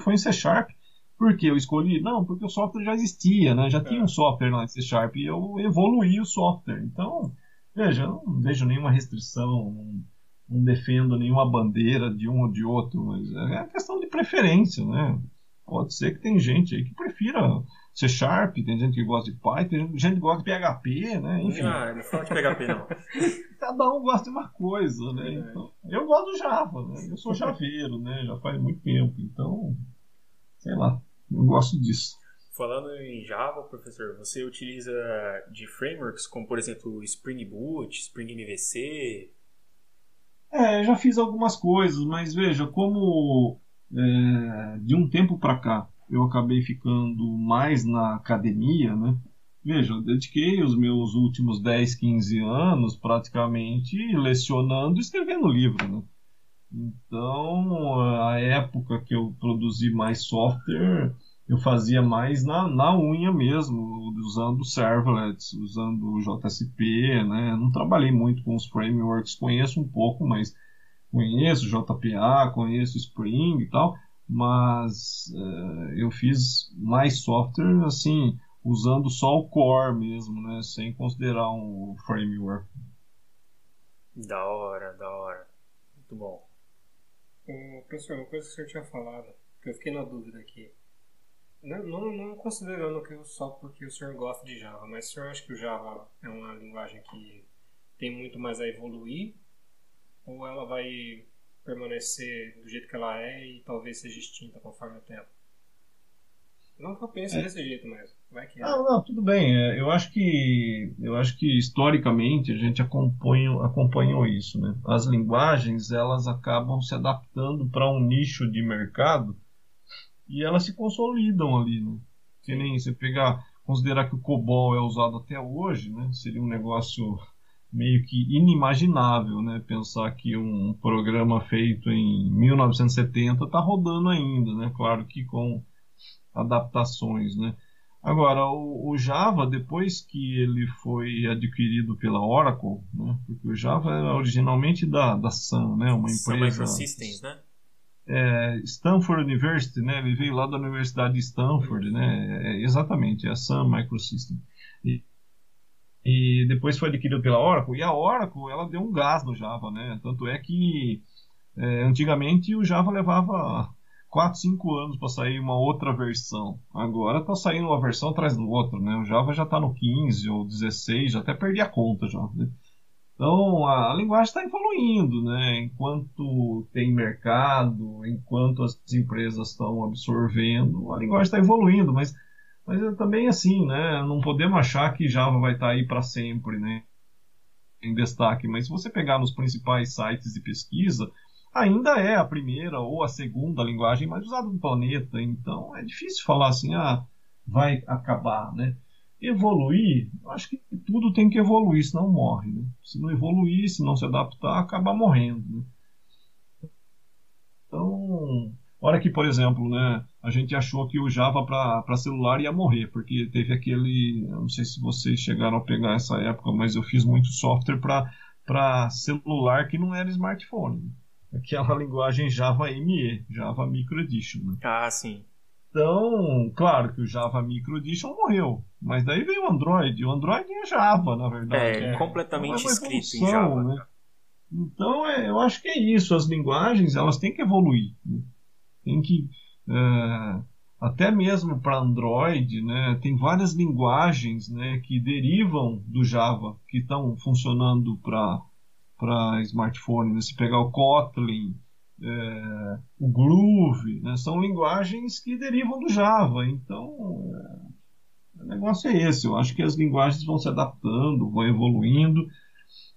[SPEAKER 3] foi em C Sharp. Por que eu escolhi? Não, porque o software já existia, né? Já é. tinha um software lá em C Sharp e eu evoluí o software. Então, veja, eu não vejo nenhuma restrição, não, não defendo nenhuma bandeira de um ou de outro, mas é questão de preferência, né? Pode ser que tem gente aí que prefira C Sharp, tem gente que gosta de Python, tem gente que gosta de PHP, né? Enfim.
[SPEAKER 1] Ah, não fala de PHP não. [laughs]
[SPEAKER 3] Cada um gosta de uma coisa, né? Então, eu gosto do Java, né? Eu sou [laughs] javeiro, né? Já faz muito tempo, então, sei lá. Eu gosto disso.
[SPEAKER 1] Falando em Java, professor, você utiliza de frameworks como, por exemplo, Spring Boot, Spring MVC?
[SPEAKER 3] É, já fiz algumas coisas, mas veja, como é, de um tempo para cá eu acabei ficando mais na academia, né? Veja, eu dediquei os meus últimos 10, 15 anos praticamente lecionando e escrevendo livro, né? Então, a época que eu produzi mais software, eu fazia mais na, na unha mesmo, usando servlets, usando JSP, né? Não trabalhei muito com os frameworks, conheço um pouco, mas conheço JPA, conheço Spring e tal, mas uh, eu fiz mais software assim, usando só o core mesmo, né? Sem considerar um framework.
[SPEAKER 1] Da hora, da hora. Muito bom.
[SPEAKER 2] Ô, professor, uma coisa que o senhor tinha falado, que eu fiquei na dúvida aqui. Não, não, não considerando que só porque o senhor gosta de Java, mas o senhor acha que o Java é uma linguagem que tem muito mais a evoluir? Ou ela vai permanecer do jeito que ela é e talvez seja extinta conforme o tempo? Não que eu pense é. desse jeito mesmo. Vai que é.
[SPEAKER 3] Não, não, tudo bem. É, eu acho que eu acho que historicamente a gente acompanhou isso, né? As linguagens elas acabam se adaptando para um nicho de mercado e elas se consolidam ali, né? Que nem você pegar, considerar que o COBOL é usado até hoje, né? Seria um negócio meio que inimaginável, né? Pensar que um programa feito em 1970 está rodando ainda, né? Claro que com adaptações, né? Agora, o, o, Java, depois que ele foi adquirido pela Oracle, né? Porque o Java era originalmente da, da Sun, né? Uma empresa... Sun
[SPEAKER 1] Microsystems, né?
[SPEAKER 3] É, Stanford University, né? Ele veio lá da Universidade de Stanford, né? É, exatamente, é a Sun Microsystems. E, e depois foi adquirido pela Oracle, e a Oracle, ela deu um gás no Java, né? Tanto é que é, antigamente o Java levava 4, 5 anos para sair uma outra versão. Agora está saindo uma versão atrás do outro, né? O Java já está no 15 ou 16, já até perdi a conta já. Né? Então a, a linguagem está evoluindo, né? Enquanto tem mercado, enquanto as empresas estão absorvendo, a linguagem está evoluindo, mas, mas é também assim, né? Não podemos achar que Java vai estar tá aí para sempre, né? Em destaque, mas se você pegar nos principais sites de pesquisa, ainda é a primeira ou a segunda linguagem mais usada no planeta. Então é difícil falar assim, ah, vai acabar, né? Evoluir, acho que tudo tem que evoluir, senão morre. Né? Se não evoluir, se não se adaptar, acaba morrendo. Né? Então, hora que, por exemplo, né, a gente achou que o Java para celular ia morrer, porque teve aquele. Não sei se vocês chegaram a pegar essa época, mas eu fiz muito software para celular que não era smartphone. Né? aquela linguagem Java ME, Java Micro Edition. Né?
[SPEAKER 1] Ah, sim.
[SPEAKER 3] Então, claro que o Java Micro Edition morreu, mas daí veio o Android. O Android é Java, na verdade.
[SPEAKER 1] É, é. completamente é escrito em Java. Né?
[SPEAKER 3] Então, é, eu acho que é isso. As linguagens, elas têm que evoluir. Né? Tem que... É, até mesmo para Android, né, tem várias linguagens né, que derivam do Java, que estão funcionando para para smartphone. Né? Se pegar o Kotlin, é, o Groove, né? são linguagens que derivam do Java. Então, é, o negócio é esse. Eu acho que as linguagens vão se adaptando, vão evoluindo,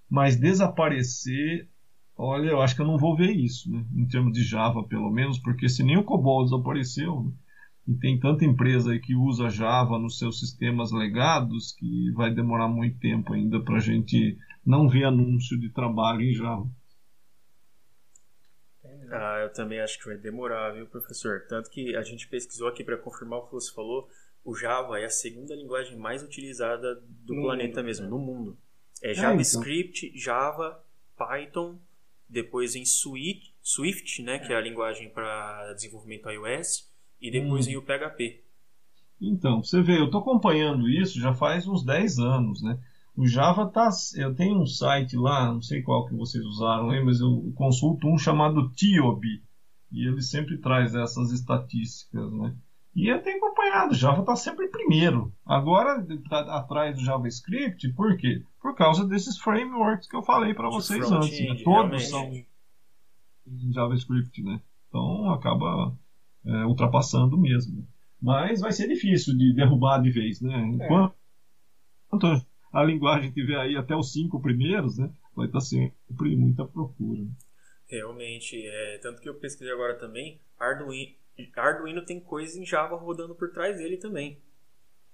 [SPEAKER 3] mas desaparecer, olha, eu acho que eu não vou ver isso, né? em termos de Java, pelo menos, porque se nem o COBOL desapareceu, né? e tem tanta empresa aí que usa Java nos seus sistemas legados que vai demorar muito tempo ainda para a gente não ver anúncio de trabalho em Java.
[SPEAKER 1] Ah, eu também acho que vai demorar, viu, professor? Tanto que a gente pesquisou aqui para confirmar o que você falou. O Java é a segunda linguagem mais utilizada do no planeta mundo, mesmo, no mundo. É, é JavaScript, então. Java, Python, depois em Swift, Swift né, é. que é a linguagem para desenvolvimento iOS, e depois hum. em o PHP.
[SPEAKER 3] Então, você vê, eu estou acompanhando isso já faz uns 10 anos, né? O Java tá. Eu tenho um site lá, não sei qual que vocês usaram aí, mas eu consulto um chamado Tiob. E ele sempre traz essas estatísticas, né? E eu tenho acompanhado, Java está sempre em primeiro. Agora tá atrás do JavaScript, por quê? Por causa desses frameworks que eu falei para vocês antes. Né? Todos são em JavaScript, né? Então acaba é, ultrapassando mesmo. Mas vai ser difícil de derrubar de vez, né? Enquanto é a linguagem tiver aí até os cinco primeiros, né, vai estar sempre muita procura.
[SPEAKER 1] Realmente, é, tanto que eu pesquisei agora também, Arduino, Arduino tem coisa em Java rodando por trás dele também.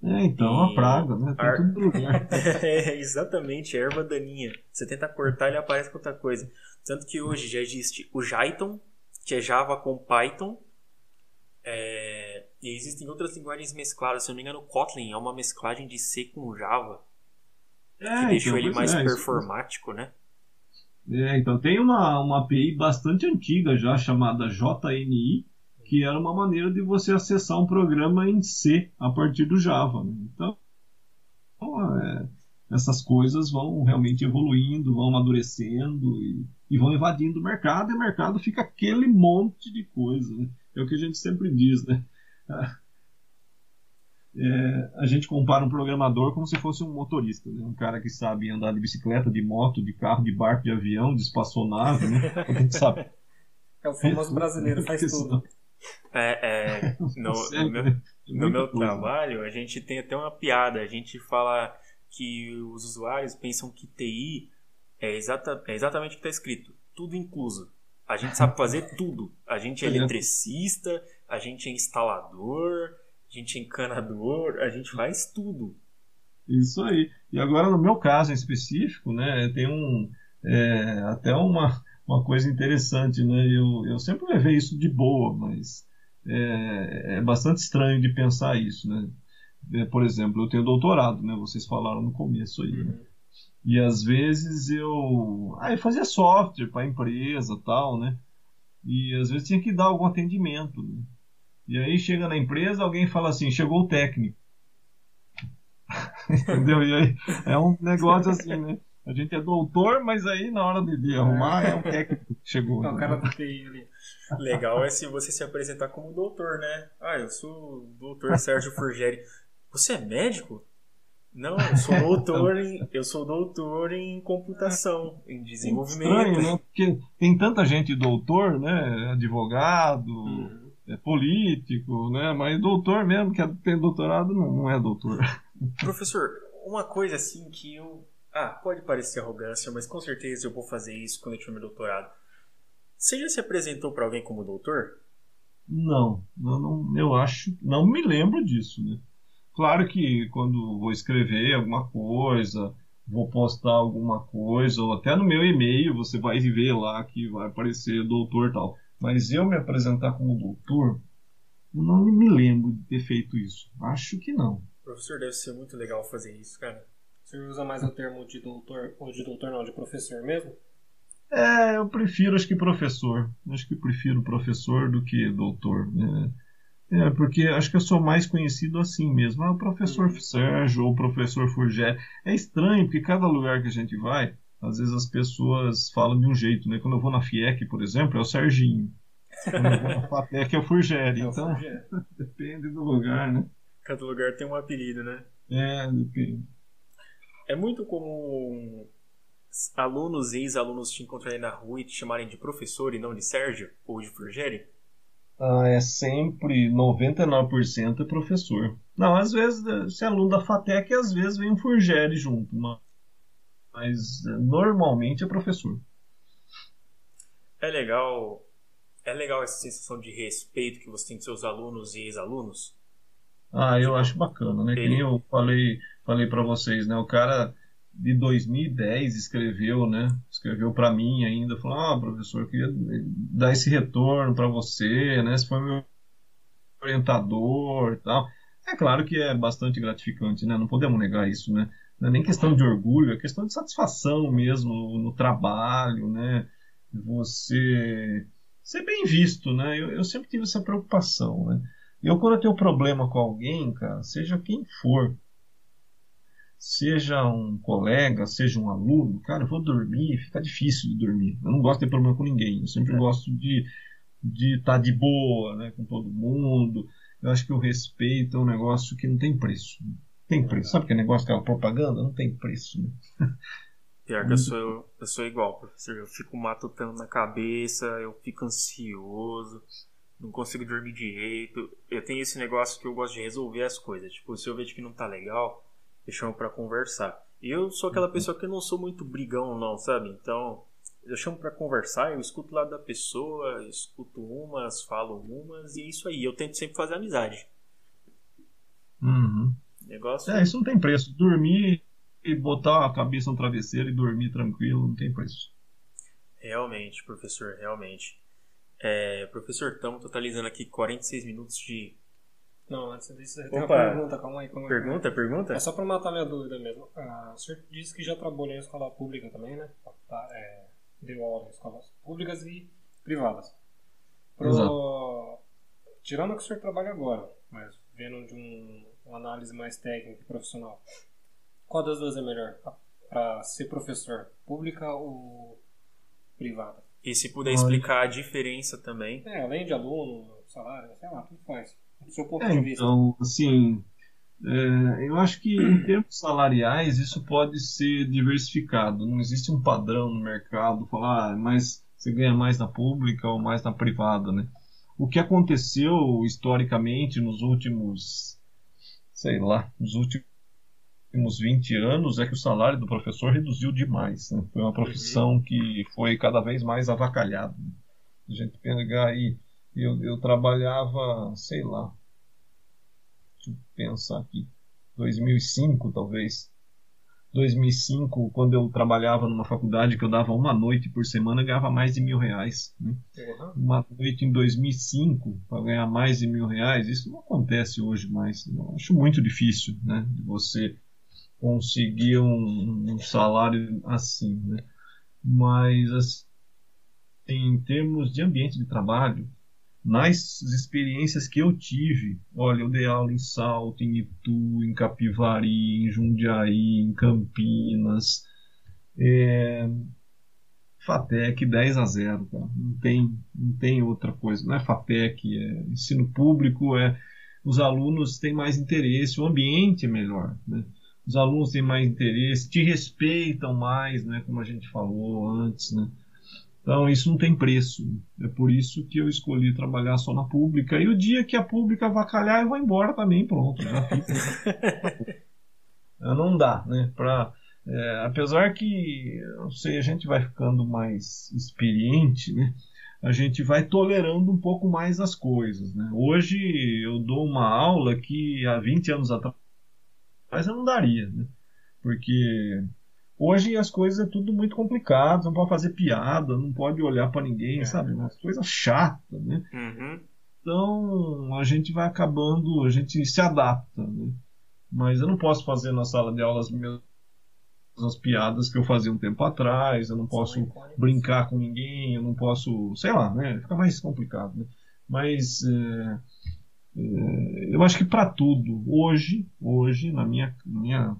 [SPEAKER 3] É, então, é uma praga, né? Tem Ar... tudo lugar. [laughs]
[SPEAKER 1] é, exatamente, erva daninha. Você tenta cortar, ele aparece com outra coisa. Tanto que hoje já existe o Jython, que é Java com Python. É... E existem outras linguagens mescladas. Se eu não me engano, Kotlin é uma mesclagem de C com Java. É, que deixou então, ele mais é, performático, né?
[SPEAKER 3] É, então tem uma, uma API bastante antiga já chamada JNI, que era uma maneira de você acessar um programa em C a partir do Java. Né? Então, é, essas coisas vão realmente evoluindo, vão amadurecendo e, e, vão invadindo o mercado, e o mercado fica aquele monte de coisa. Né? É o que a gente sempre diz, né? É, a gente compara um programador como se fosse um motorista, né? um cara que sabe andar de bicicleta, de moto, de carro, de barco, de avião, de espaçonave, né? A gente sabe. [laughs]
[SPEAKER 2] É o famoso brasileiro, faz tudo.
[SPEAKER 1] É, é, [laughs] no, no meu, no meu trabalho, a gente tem até uma piada. A gente fala que os usuários pensam que TI é, exata, é exatamente o que está escrito: tudo incluso. A gente sabe fazer tudo. A gente é eletricista, a gente é instalador, a gente encana dor, a gente faz tudo.
[SPEAKER 3] Isso aí. E agora, no meu caso em específico, né, tem um, é, até uma, uma coisa interessante, né? Eu, eu sempre levei isso de boa, mas é, é bastante estranho de pensar isso, né? É, por exemplo, eu tenho doutorado, né? Vocês falaram no começo aí, né? E às vezes eu, ah, eu fazia software para empresa, tal, né? E às vezes tinha que dar algum atendimento, né? E aí chega na empresa, alguém fala assim, chegou o técnico. [laughs] Entendeu? E aí é um negócio assim, né? A gente é doutor, mas aí na hora de, de arrumar é um técnico que chegou.
[SPEAKER 2] É o cara do TI ali.
[SPEAKER 1] Legal é se você se apresentar como doutor, né? Ah, eu sou o doutor Sérgio Furgeri. Você é médico? Não, eu sou doutor em, eu sou doutor em computação, em desenvolvimento. É estranho,
[SPEAKER 3] né? Porque tem tanta gente doutor, né? Advogado, uhum político, né? Mas doutor mesmo, que tem doutorado, não, não é doutor. [laughs]
[SPEAKER 1] Professor, uma coisa assim que eu. Ah, pode parecer arrogância, mas com certeza eu vou fazer isso quando eu tiver meu doutorado. Você já se apresentou para alguém como doutor?
[SPEAKER 3] Não, eu, não, eu acho. Não me lembro disso, né? Claro que quando vou escrever alguma coisa, vou postar alguma coisa, ou até no meu e-mail você vai ver lá que vai aparecer doutor tal. Mas eu me apresentar como doutor, eu não me lembro de ter feito isso. Acho que não.
[SPEAKER 1] Professor, deve ser muito legal fazer isso, cara.
[SPEAKER 2] Você usa mais o termo de doutor, ou de doutor não, de professor mesmo?
[SPEAKER 3] É, eu prefiro, acho que professor. Acho que prefiro professor do que doutor. É, é porque acho que eu sou mais conhecido assim mesmo. Ah, o professor uhum. Sérgio ou o professor Furgé. É estranho, porque cada lugar que a gente vai, às vezes as pessoas falam de um jeito, né? Quando eu vou na FIEC, por exemplo, é o Serginho. Quando eu vou na [laughs] FATEC é o Furgeri. É então, [laughs] depende do lugar, né?
[SPEAKER 1] Cada lugar tem um apelido, né?
[SPEAKER 3] É, depende.
[SPEAKER 1] É muito comum alunos e ex-alunos te encontrarem na rua e te chamarem de professor e não de Sérgio ou de Frugeri?
[SPEAKER 3] Ah, é sempre 99% é professor. Não, às vezes, se é aluno da FATEC, às vezes vem um Furgere junto, mas eh, normalmente é professor.
[SPEAKER 1] É legal, é legal essa sensação de respeito que você tem com seus alunos e ex-alunos?
[SPEAKER 3] Ah, eu acho bacana, né? Ele... Que nem eu falei, falei para vocês, né? O cara de 2010 escreveu, né? Escreveu para mim ainda, falou: "Ah, professor, eu queria dar esse retorno para você, né? Você foi meu orientador, e tal". É claro que é bastante gratificante, né? Não podemos negar isso, né? Não é nem questão de orgulho, é questão de satisfação mesmo no trabalho, né? Você ser bem visto, né? Eu, eu sempre tive essa preocupação, né? Eu quando eu tenho problema com alguém, cara, seja quem for, seja um colega, seja um aluno, cara, eu vou dormir, fica difícil de dormir. Eu não gosto de ter problema com ninguém. Eu sempre é. gosto de de estar tá de boa, né, com todo mundo. Eu acho que o respeito é um negócio que não tem preço. Tem preço. Sabe que negócio aquela propaganda? Não tem preço. Né?
[SPEAKER 1] Pior que eu sou, eu sou igual, professor. Eu fico matutando na cabeça, eu fico ansioso, não consigo dormir direito. Eu tenho esse negócio que eu gosto de resolver as coisas. Tipo, se eu vejo que não tá legal, eu chamo para conversar. E eu sou aquela uhum. pessoa que não sou muito brigão, não, sabe? Então, eu chamo para conversar, eu escuto o lado da pessoa, escuto umas, falo umas, e é isso aí. Eu tento sempre fazer amizade.
[SPEAKER 3] Uhum.
[SPEAKER 1] Negócio.
[SPEAKER 3] É, isso não tem preço. Dormir e botar a cabeça no travesseiro e dormir tranquilo não tem preço.
[SPEAKER 1] Realmente, professor, realmente. É, professor, estamos totalizando aqui 46 minutos de
[SPEAKER 2] não, antes disso, tem uma pergunta, calma aí. Calma
[SPEAKER 1] pergunta,
[SPEAKER 2] aí.
[SPEAKER 1] pergunta?
[SPEAKER 2] É só para matar minha dúvida mesmo. Ah, o senhor disse que já trabalhou em escola pública também, né? Tá, é, deu aula em escolas públicas e privadas. Pro... Tirando que o senhor trabalha agora, mas vendo de um, uma análise mais técnica e profissional, qual das duas é melhor para ser professor? Pública ou privada?
[SPEAKER 1] E se puder explicar a diferença também?
[SPEAKER 2] É, além de aluno, salário, sei lá, tudo faz
[SPEAKER 3] do seu ponto é, de vista? Então, assim, é, eu acho que em termos salariais isso pode ser diversificado. Não existe um padrão no mercado, falar, ah, mas você ganha mais na pública ou mais na privada, né? O que aconteceu historicamente nos últimos, sei lá, nos últimos 20 anos é que o salário do professor reduziu demais. Né? Foi uma profissão uhum. que foi cada vez mais avacalhada. A gente pegar aí eu, eu trabalhava, sei lá, deixa eu pensar aqui, 2005 talvez. 2005, quando eu trabalhava numa faculdade que eu dava uma noite por semana, eu ganhava mais de mil reais. Né? Uhum. Uma noite em 2005 para ganhar mais de mil reais, isso não acontece hoje mais. Eu acho muito difícil, né, de você conseguir um, um salário assim, né? Mas assim, em termos de ambiente de trabalho, nas experiências que eu tive, olha, eu dei aula em Salto, em Itu, em Capivari, em Jundiaí, em Campinas, é... FATEC 10 a 0, cara. Não tem, não tem outra coisa. Não é FATEC, é ensino público, é os alunos têm mais interesse, o ambiente é melhor, né? Os alunos têm mais interesse, te respeitam mais, né? Como a gente falou antes, né? Então isso não tem preço. É por isso que eu escolhi trabalhar só na pública. E o dia que a pública vacalhar, eu vou embora também, pronto. Já [laughs] não dá, né? Pra, é, apesar que, não sei, a gente vai ficando mais experiente, né? A gente vai tolerando um pouco mais as coisas, né? Hoje eu dou uma aula que há 20 anos atrás eu não daria, né? Porque Hoje as coisas é tudo muito complicado, não pode fazer piada, não pode olhar para ninguém, é. sabe? Uma coisa chata, né?
[SPEAKER 1] Uhum.
[SPEAKER 3] Então a gente vai acabando, a gente se adapta, né? Mas eu não posso fazer na sala de aula as minhas as piadas que eu fazia um tempo atrás, eu não posso brincar com ninguém, eu não posso, sei lá, né? Fica mais complicado, né? Mas é, é, eu acho que para tudo, hoje, hoje na minha, minha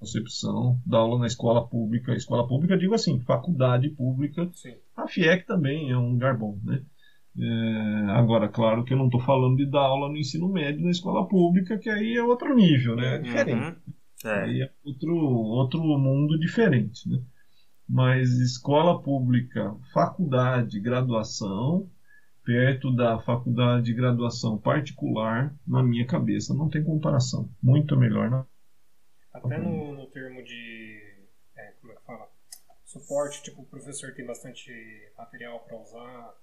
[SPEAKER 3] concepção da aula na escola pública. Escola pública, digo assim, faculdade pública.
[SPEAKER 2] Sim.
[SPEAKER 3] A FIEC também é um lugar bom, né? É, agora, claro que eu não estou falando de dar aula no ensino médio na escola pública, que aí é outro nível, né? É uhum. diferente. É. Aí é outro, outro mundo diferente, né? Mas escola pública, faculdade, graduação, perto da faculdade de graduação particular, na minha cabeça, não tem comparação. Muito melhor, né?
[SPEAKER 2] Até no, no termo de. É, como é que fala? Suporte, tipo, o professor tem bastante material para usar.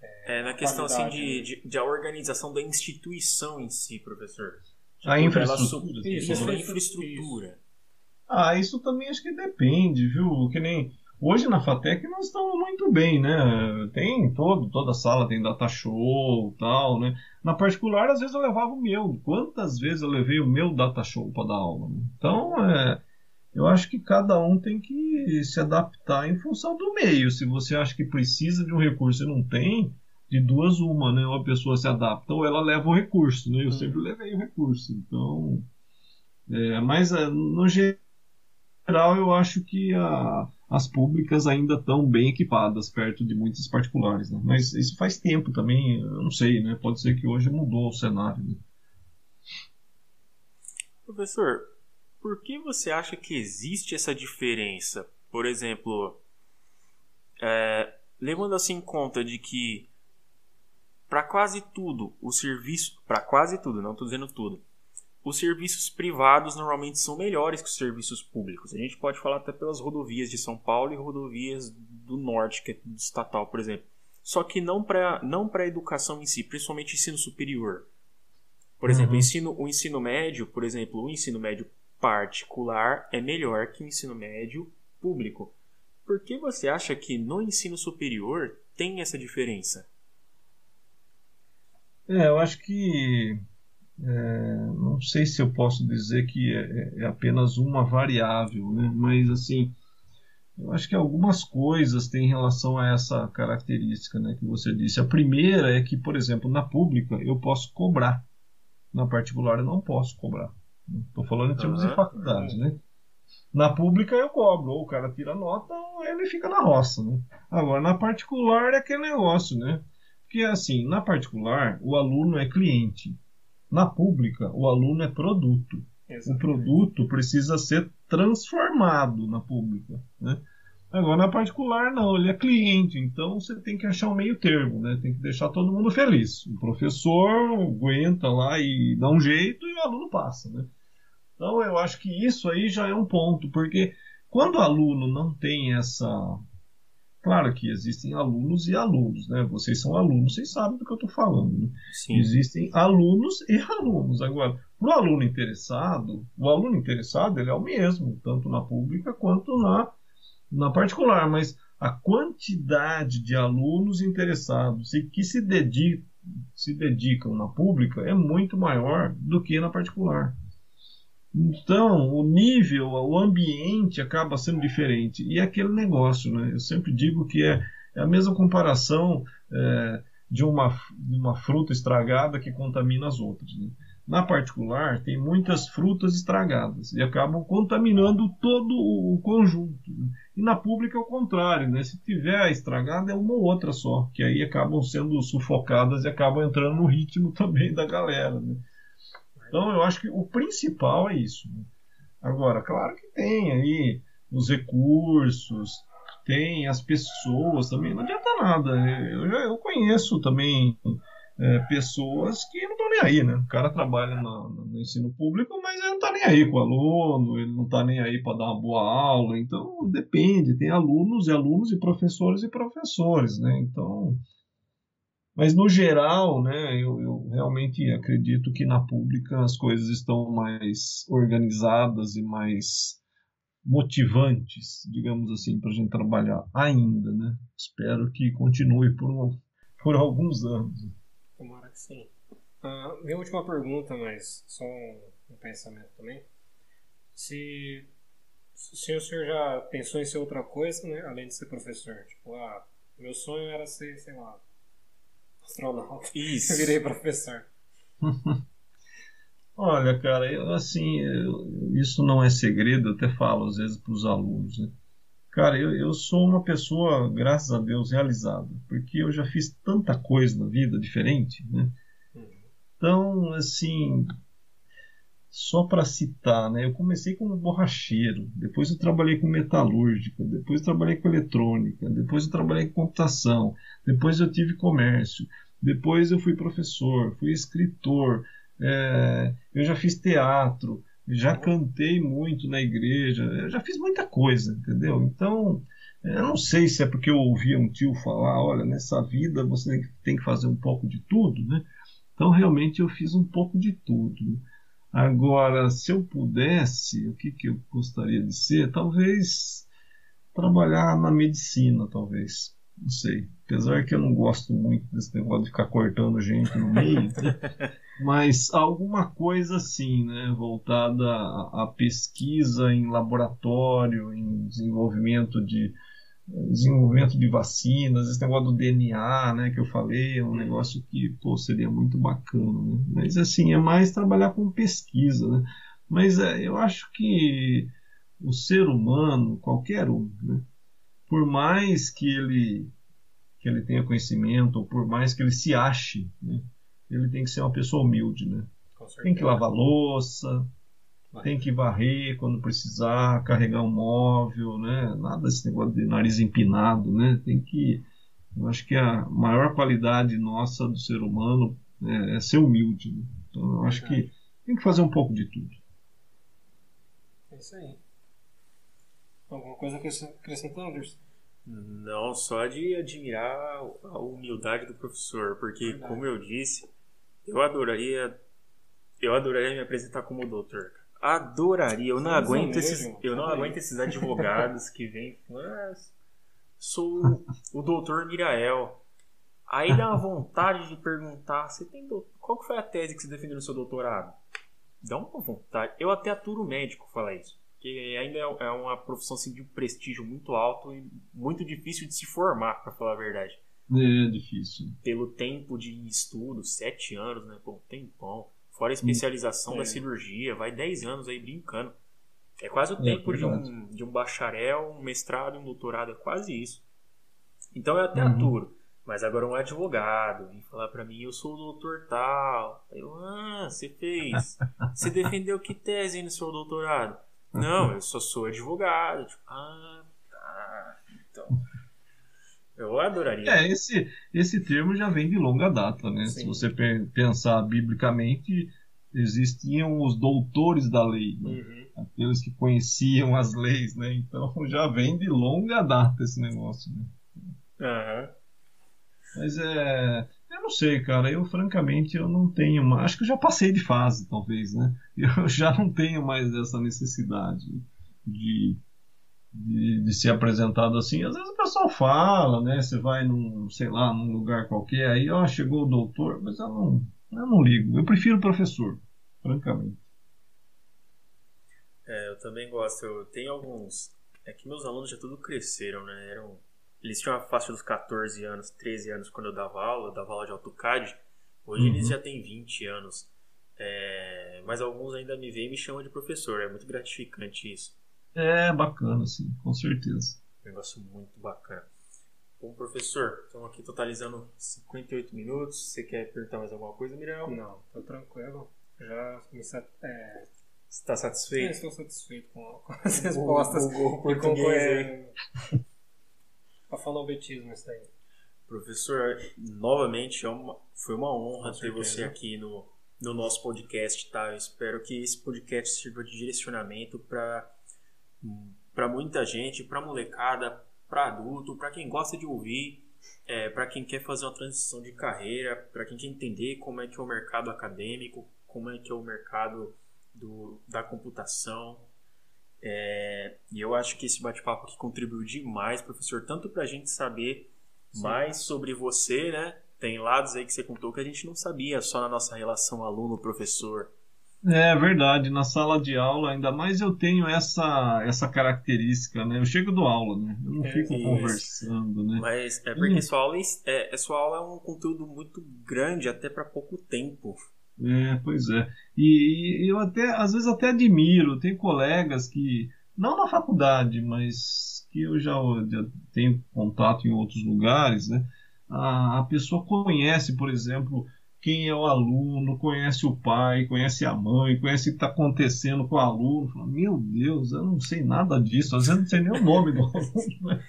[SPEAKER 1] É, é na questão assim de, de, de, a organização da instituição em si, professor.
[SPEAKER 3] Tipo, a infraestrutura.
[SPEAKER 1] Isso, isso, a infraestrutura. Isso.
[SPEAKER 3] Ah, isso também acho que depende, viu? Que nem Hoje na FATEC nós estamos muito bem, né? Tem todo, toda sala tem data show tal, né? Na particular, às vezes eu levava o meu. Quantas vezes eu levei o meu data show para dar aula? Né? Então, é, eu acho que cada um tem que se adaptar em função do meio. Se você acha que precisa de um recurso e não tem, de duas uma, né? Ou a pessoa se adapta ou ela leva o recurso, né? Eu uhum. sempre levei o recurso. Então, é, mas é, no geral eu acho que a as públicas ainda estão bem equipadas perto de muitas particulares. Né? Mas isso faz tempo também, eu não sei, né? pode ser que hoje mudou o cenário. Né?
[SPEAKER 1] Professor, por que você acha que existe essa diferença? Por exemplo, é, levando assim em conta de que para quase tudo o serviço, para quase tudo, não estou dizendo tudo, os serviços privados normalmente são melhores que os serviços públicos. A gente pode falar até pelas rodovias de São Paulo e rodovias do norte, que é estatal, por exemplo. Só que não para não a educação em si, principalmente ensino superior. Por exemplo, uhum. ensino, o ensino médio, por exemplo, o ensino médio particular é melhor que o ensino médio público. Por que você acha que no ensino superior tem essa diferença?
[SPEAKER 3] É, eu acho que é, não sei se eu posso dizer que é, é, apenas uma variável, né? mas assim, eu acho que algumas coisas têm relação a essa característica né, que você disse. A primeira é que, por exemplo, na pública eu posso cobrar, na particular eu não posso cobrar. Estou falando em termos uhum. de faculdade, né? Na pública eu cobro, ou o cara tira nota ou ele fica na roça, né? Agora, na particular é aquele negócio, né? Porque, assim, na particular, o aluno é cliente. Na pública, o aluno é produto. Exatamente. O produto precisa ser transformado na pública. Né? Agora, na particular, não, ele é cliente, então você tem que achar um meio termo, né? tem que deixar todo mundo feliz. O professor aguenta lá e dá um jeito e o aluno passa. Né? Então, eu acho que isso aí já é um ponto, porque quando o aluno não tem essa Claro que existem alunos e alunos, né? Vocês são alunos, vocês sabem do que eu estou falando. Né? Existem alunos e alunos. Agora, para o aluno interessado, o aluno interessado ele é o mesmo, tanto na pública quanto na, na particular, mas a quantidade de alunos interessados e que se, dedica, se dedicam na pública é muito maior do que na particular. Então, o nível, o ambiente acaba sendo diferente. E é aquele negócio, né? Eu sempre digo que é, é a mesma comparação é, de, uma, de uma fruta estragada que contamina as outras. Né? Na particular, tem muitas frutas estragadas e acabam contaminando todo o conjunto. Né? E na pública é o contrário, né? Se tiver estragada é uma ou outra só, que aí acabam sendo sufocadas e acabam entrando no ritmo [laughs] também da galera. Né? Então eu acho que o principal é isso. Né? Agora, claro que tem aí os recursos, tem as pessoas também, não adianta nada. Eu, eu conheço também é, pessoas que não estão nem aí, né? O cara trabalha no, no, ensino público, mas ele não está nem aí com o aluno, ele não está nem aí para dar uma boa aula. Então depende, tem alunos e alunos e professores e professores, né? Então mas no geral, né, eu, eu, realmente acredito que na pública as coisas estão mais organizadas e mais motivantes, digamos assim, para a gente trabalhar ainda, né? Espero que continue por, por alguns anos.
[SPEAKER 2] Tomara que sim. Uh, minha última pergunta, mas só um, um pensamento também. Se, se o senhor já pensou em ser outra coisa, né, além de ser professor, tipo, ah, meu sonho era ser, sei lá, astronauta. Isso. Eu virei professor. [laughs]
[SPEAKER 3] Olha, cara, eu, assim, eu, isso não é segredo, eu até falo às vezes para os alunos. Né? Cara, eu, eu sou uma pessoa, graças a Deus, realizada, porque eu já fiz tanta coisa na vida diferente, né? Uhum. Então, assim, só para citar, né? Eu comecei como borracheiro, depois eu trabalhei com metalúrgica, depois eu trabalhei com eletrônica, depois eu trabalhei com computação, depois eu tive comércio, depois eu fui professor, fui escritor, é, eu já fiz teatro, já cantei muito na igreja, eu já fiz muita coisa, entendeu? Então, eu não sei se é porque eu ouvia um tio falar, olha, nessa vida você tem que fazer um pouco de tudo, né? Então, realmente, eu fiz um pouco de tudo. Agora, se eu pudesse, o que, que eu gostaria de ser? Talvez trabalhar na medicina, talvez. Não sei. Apesar que eu não gosto muito desse negócio de ficar cortando gente no meio, [laughs] mas alguma coisa assim, né? Voltada à pesquisa em laboratório, em desenvolvimento de desenvolvimento de vacinas, esse negócio do DNA, né, que eu falei, é um negócio que, pô, seria muito bacana, né? Mas, assim, é mais trabalhar com pesquisa, né? Mas é, eu acho que o ser humano, qualquer um, né, por mais que ele, que ele tenha conhecimento, ou por mais que ele se ache, né, ele tem que ser uma pessoa humilde, né? Tem que lavar louça, tem que varrer quando precisar, carregar um móvel, né? Nada desse negócio de nariz empinado, né? Tem que. Eu acho que a maior qualidade nossa do ser humano é, é ser humilde. Né? Então eu acho que tem que fazer um pouco de tudo.
[SPEAKER 2] É isso aí. Alguma coisa que acrescentar, Anderson?
[SPEAKER 1] Não, só de admirar a humildade do professor, porque, Verdade. como eu disse, eu adoraria, eu adoraria me apresentar como doutor. Adoraria. Eu não aguento esses, eu não aguento esses advogados que vêm. Ah, sou o doutor Mirael. Aí dá uma vontade de perguntar: você tem do... qual foi a tese que você defendeu no seu doutorado? Dá uma vontade. Eu até aturo médico falar isso. Porque ainda é, é uma profissão assim, de um prestígio muito alto e muito difícil de se formar, para falar a verdade.
[SPEAKER 3] É difícil.
[SPEAKER 1] Pelo tempo de estudo, sete anos, né? Pô, tempão. Fora a especialização é. da cirurgia, vai 10 anos aí brincando. É quase o é, tempo é, de, um, de um bacharel, um mestrado, um doutorado, é quase isso. Então eu até uhum. aturo. Mas agora um advogado vem falar para mim, eu sou o doutor tal. Eu, ah, você fez. Você defendeu que tese no seu doutorado? [laughs] Não, eu só sou advogado. Tipo, ah. Eu adoraria.
[SPEAKER 3] É, esse, esse termo já vem de longa data, né? Sim. Se você pensar biblicamente, existiam os doutores da lei, né? uhum. aqueles que conheciam as leis, né? Então [laughs] já vem de longa data esse negócio, né?
[SPEAKER 1] Uhum.
[SPEAKER 3] Mas é. Eu não sei, cara. Eu, francamente, eu não tenho. Uma... Acho que eu já passei de fase, talvez, né? [laughs] Eu já não tenho mais essa necessidade de de, de, ser apresentado assim. Às vezes o pessoal fala, né? Você vai num, sei lá, num lugar qualquer, aí, ó, chegou o doutor, mas eu não, eu não ligo. Eu prefiro o professor, francamente.
[SPEAKER 1] É, eu também gosto. Eu tenho alguns. É que meus alunos já tudo cresceram, né? Eram, eles tinham a faixa dos 14 anos, 13 anos quando eu dava aula, eu dava aula de AutoCAD. Hoje uhum. eles já têm 20 anos. É, mas alguns ainda me veem e me chamam de professor. É muito gratificante isso.
[SPEAKER 3] É bacana, sim, com certeza.
[SPEAKER 1] Negócio muito bacana. Bom, professor, estamos aqui totalizando 58 minutos. Você quer perguntar mais alguma coisa, Miriam?
[SPEAKER 2] Não, tô tranquilo. Já me sat... é...
[SPEAKER 1] Está satisfeito?
[SPEAKER 2] estou satisfeito com, com as respostas. [laughs] O, o, o com é... Alfanobetismo isso daí.
[SPEAKER 1] Professor, novamente é uma, foi uma honra ter você aqui no, no nosso podcast, tá? Eu espero que esse podcast sirva de direcionamento para para muita gente, para molecada, para adulto, para quem gosta de ouvir, é, para quem quer fazer uma transição de carreira, para quem quer entender como é que é o mercado acadêmico, como é que é o mercado do, da computação. É, e eu acho que esse bate-papo aqui contribuiu demais, professor, tanto para a gente saber Sim. mais sobre você, né? Tem lados aí que você contou que a gente não sabia, só na nossa relação aluno-professor.
[SPEAKER 3] É verdade, na sala de aula, ainda mais eu tenho essa, essa característica, né? Eu chego do aula, né? Eu não é fico isso. conversando, né?
[SPEAKER 1] Mas é porque hum. sua, aula é, é, sua aula é um conteúdo muito grande, até para pouco tempo.
[SPEAKER 3] É, pois é. E, e, eu até, às vezes até admiro, tem colegas que, não na faculdade, mas que eu já, já tenho contato em outros lugares, né? A, a pessoa conhece, por exemplo, quem é o aluno, conhece o pai, conhece a mãe, conhece o que está acontecendo com o aluno. Fala, Meu Deus, eu não sei nada disso, às vezes não sei nem o nome do [laughs] aluno. Né?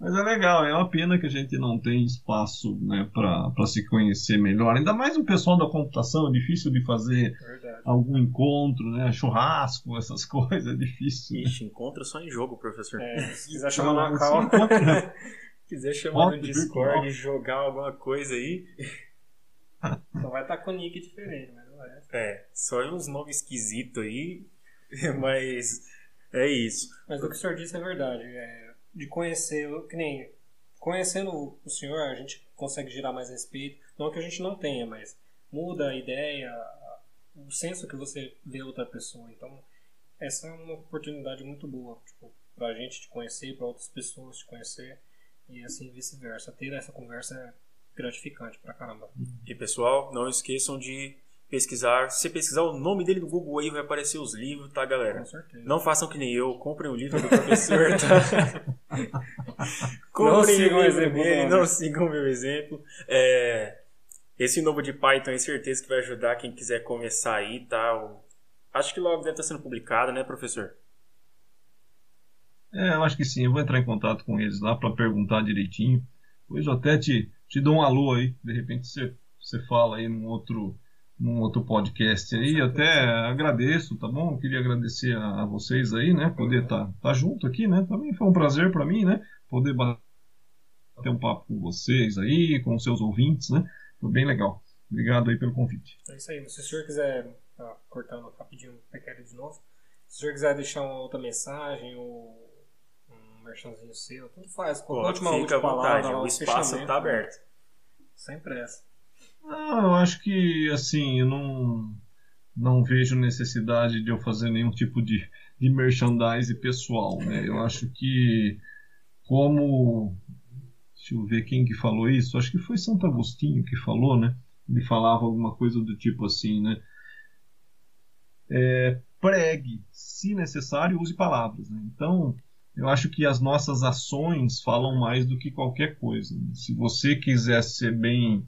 [SPEAKER 3] Mas é legal, é uma pena que a gente não tem espaço né, para se conhecer melhor. Ainda mais o pessoal da computação, é difícil de fazer Verdade. algum encontro, né? Churrasco, essas [laughs] coisas, é difícil.
[SPEAKER 1] Ixi, né? encontro só em jogo, professor.
[SPEAKER 2] É, se quiser chamar na cal. [laughs]
[SPEAKER 1] quiser chamar no Discord e jogar alguma coisa aí. [laughs]
[SPEAKER 2] Só vai estar tá com nick diferente, mas não é.
[SPEAKER 1] É, só uns nomes esquisitos aí, [laughs] mas é isso.
[SPEAKER 2] Mas o que o senhor disse é verdade. É, de conhecer, que nem conhecendo o senhor, a gente consegue gerar mais respeito. Não que a gente não tenha, mas muda a ideia, o senso que você vê outra pessoa. Então, essa é uma oportunidade muito boa, tipo, pra gente te conhecer, para outras pessoas te conhecer e assim vice-versa. Ter essa conversa é gratificante pra caramba.
[SPEAKER 1] E pessoal, não esqueçam de pesquisar. Se você pesquisar o nome dele no Google aí, vai aparecer os livros, tá, galera?
[SPEAKER 2] Com certeza.
[SPEAKER 1] Não façam que nem eu, comprem o livro do professor, tá? [laughs] comprem o livro dele, não sigam o meu exemplo. É, esse novo de Python, tenho certeza que vai ajudar quem quiser começar aí, tá? Acho que logo deve estar sendo publicado, né, professor?
[SPEAKER 3] É, eu acho que sim. Eu vou entrar em contato com eles lá para perguntar direitinho. Depois eu até te, te dou um alô aí. De repente você, você fala aí num outro num outro podcast aí. Até agradeço, tá bom? Queria agradecer a, a vocês aí, né? Poder estar tá, tá junto aqui, né? Também foi um prazer para mim, né? Poder bater um papo com vocês aí, com os seus ouvintes, né? Foi bem legal. Obrigado aí pelo convite.
[SPEAKER 2] É isso aí. Se o senhor quiser, tá cortando rapidinho o pequeno de novo, se o senhor quiser deixar uma outra mensagem ou um merchanzinho seu, tudo faz.
[SPEAKER 1] Pô, última, fica última à vontade, palavra, o espaço está aberto.
[SPEAKER 2] Sem pressa.
[SPEAKER 3] Não, eu acho que, assim, eu não, não vejo necessidade de eu fazer nenhum tipo de, de merchandise pessoal, né? Eu acho que, como... Deixa eu ver quem que falou isso. Acho que foi Santo Agostinho que falou, né? Ele falava alguma coisa do tipo assim, né? É, pregue, se necessário, use palavras. Né? Então, eu acho que as nossas ações falam mais do que qualquer coisa. Né? Se você quiser ser bem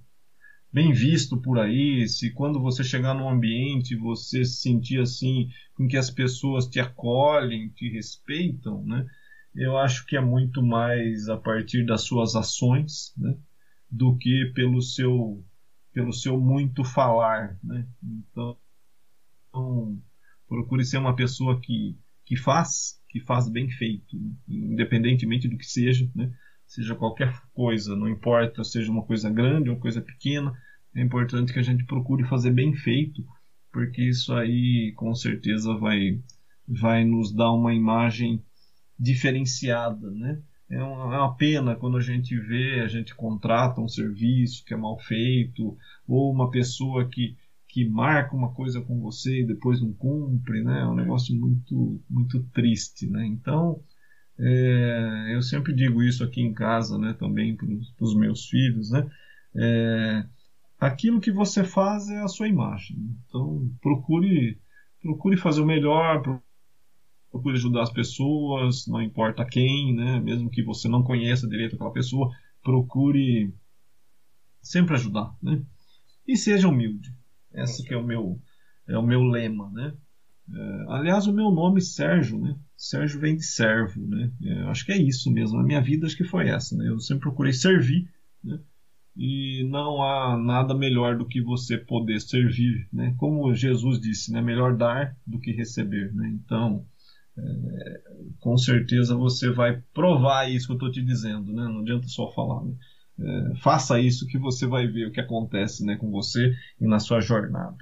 [SPEAKER 3] bem visto por aí, se quando você chegar num ambiente você se sentir assim, com que as pessoas te acolhem, te respeitam, né? Eu acho que é muito mais a partir das suas ações, né? Do que pelo seu pelo seu muito falar, né? Então, então procure ser uma pessoa que que faz, que faz bem feito, independentemente do que seja, né? seja qualquer coisa, não importa, seja uma coisa grande, uma coisa pequena, é importante que a gente procure fazer bem feito, porque isso aí com certeza vai, vai nos dar uma imagem diferenciada, né? É uma, é uma pena quando a gente vê, a gente contrata um serviço que é mal feito, ou uma pessoa que, que marca uma coisa com você e depois não cumpre, né? É um negócio muito, muito triste, né? Então, é, eu sempre digo isso aqui em casa, né, também para os meus filhos, né, é, aquilo que você faz é a sua imagem. Então, procure, procure fazer o melhor, procure ajudar as pessoas, não importa quem, né, mesmo que você não conheça direito aquela pessoa, procure sempre ajudar, né, e seja humilde. Esse que é o meu, é o meu lema, né. É, aliás, o meu nome Sérgio, né? Sérgio vem de servo, né? É, acho que é isso mesmo. A minha vida acho que foi essa, né? Eu sempre procurei servir, né? E não há nada melhor do que você poder servir, né? Como Jesus disse, né? Melhor dar do que receber, né? Então, é, com certeza você vai provar isso que eu estou te dizendo, né? Não adianta só falar, né? É, faça isso que você vai ver o que acontece, né? Com você e na sua jornada.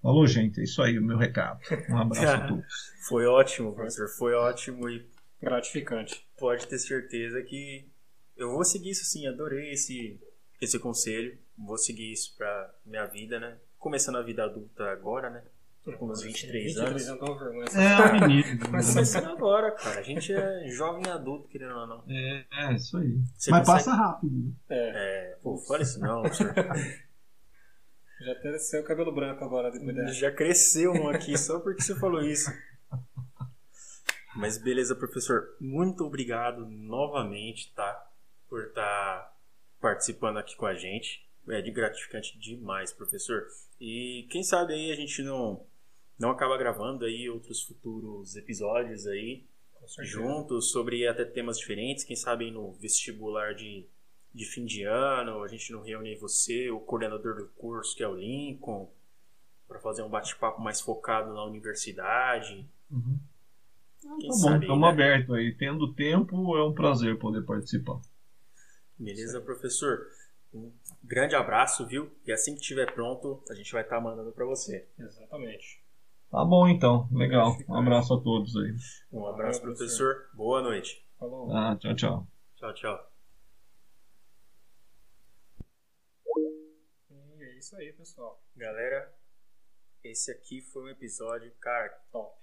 [SPEAKER 3] Falou, gente. É isso aí, o meu recado. Um abraço a [laughs] todos.
[SPEAKER 1] Foi ótimo, professor. Foi ótimo e
[SPEAKER 2] gratificante.
[SPEAKER 1] Pode ter certeza que eu vou seguir isso sim. Adorei esse, esse conselho. Vou seguir isso pra minha vida, né? Começando a vida adulta agora, né? Com uns 23, 23
[SPEAKER 3] anos. É, é [laughs] menino.
[SPEAKER 1] Mas começando agora, cara. A gente é jovem adulto, querendo ou não.
[SPEAKER 3] É, é isso aí. Você Mas consegue... passa rápido. Né?
[SPEAKER 1] É. é. Pô, fala isso não, professor. [laughs]
[SPEAKER 2] Já até o cabelo branco agora depois dessa.
[SPEAKER 1] Já cresceu um aqui só porque você falou isso. Mas beleza, professor. Muito obrigado novamente, tá? Por estar tá participando aqui com a gente. é de gratificante demais, professor. E quem sabe aí a gente não não acaba gravando aí outros futuros episódios aí juntos sobre até temas diferentes, quem sabe no vestibular de, de fim de ano, a gente não reúne você, o coordenador do curso, que é o Lincoln, para fazer um bate-papo mais focado na universidade.
[SPEAKER 3] Uhum. Ah, tá bom, estamos né? abertos aí. Tendo tempo, é um prazer poder participar.
[SPEAKER 1] Beleza, professor? Um grande abraço, viu? E assim que estiver pronto, a gente vai estar tá mandando para você.
[SPEAKER 2] Exatamente.
[SPEAKER 3] Tá bom então, legal. Um abraço a todos aí.
[SPEAKER 1] Um abraço, professor. Boa noite.
[SPEAKER 3] Falou. Ah, tchau, tchau.
[SPEAKER 1] Tchau, tchau.
[SPEAKER 2] E é isso aí, pessoal.
[SPEAKER 1] Galera, esse aqui foi um episódio, cara, top.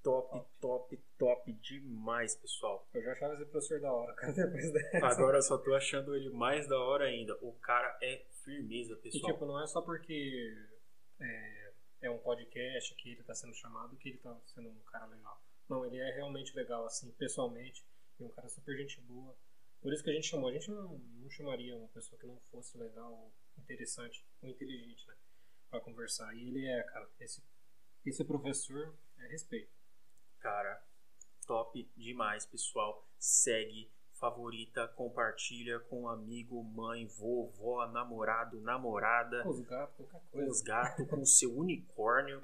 [SPEAKER 1] Top, top, top, top demais, pessoal.
[SPEAKER 2] Eu já achava esse professor da hora, [laughs] cara, depois dessa.
[SPEAKER 1] Agora eu só tô achando ele mais da hora ainda. O cara é firmeza, pessoal.
[SPEAKER 2] E tipo, não é só porque é, é um podcast que ele tá sendo chamado que ele tá sendo um cara legal. Não, ele é realmente legal, assim, pessoalmente. E um cara super gente boa. Por isso que a gente chamou. A gente não, não chamaria uma pessoa que não fosse legal, interessante ou inteligente, né? Pra conversar. E ele é, cara. Esse, esse professor é respeito.
[SPEAKER 1] Cara, top demais, pessoal. Segue, favorita, compartilha com um amigo, mãe, vovó, namorado, namorada.
[SPEAKER 2] Com os gatos, qualquer coisa.
[SPEAKER 1] Com os gatos, com o seu unicórnio.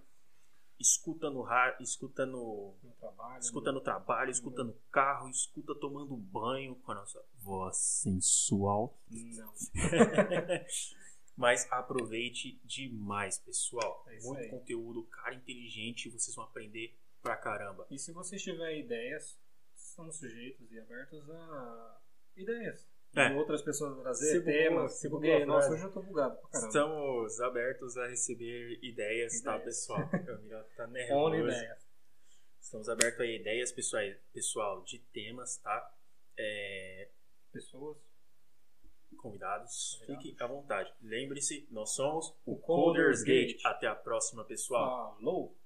[SPEAKER 1] Escuta no rádio, escuta no,
[SPEAKER 2] no trabalho,
[SPEAKER 1] escuta no, trabalho, escuta no carro, escuta tomando banho com a nossa voz sensual.
[SPEAKER 2] Não. [laughs]
[SPEAKER 1] Mas aproveite demais, pessoal.
[SPEAKER 2] É
[SPEAKER 1] Muito
[SPEAKER 2] aí.
[SPEAKER 1] conteúdo, cara inteligente, vocês vão aprender pra caramba.
[SPEAKER 2] E se vocês tiverem ideias, estamos sujeitos e abertos a ideias.
[SPEAKER 1] É.
[SPEAKER 2] De outras pessoas trazer
[SPEAKER 1] Se bugou,
[SPEAKER 2] temas.
[SPEAKER 1] se
[SPEAKER 2] Se buguei. Nossa, hoje eu tô bugado pra caramba.
[SPEAKER 1] Estamos abertos a receber ideias, tá,
[SPEAKER 2] Ideias.
[SPEAKER 1] pessoal? [laughs] Camila tá nervoso.
[SPEAKER 2] ideias.
[SPEAKER 1] Estamos abertos a ideias, pessoal, pessoal de temas, tá? É,
[SPEAKER 2] Pessoas.
[SPEAKER 1] convidados,
[SPEAKER 2] Convidados.
[SPEAKER 1] fiquem à vontade. Lembre-se, nós somos o
[SPEAKER 2] Coders
[SPEAKER 1] Coders Gate.
[SPEAKER 2] Gate.
[SPEAKER 1] Até a próxima, pessoal.
[SPEAKER 2] Falou!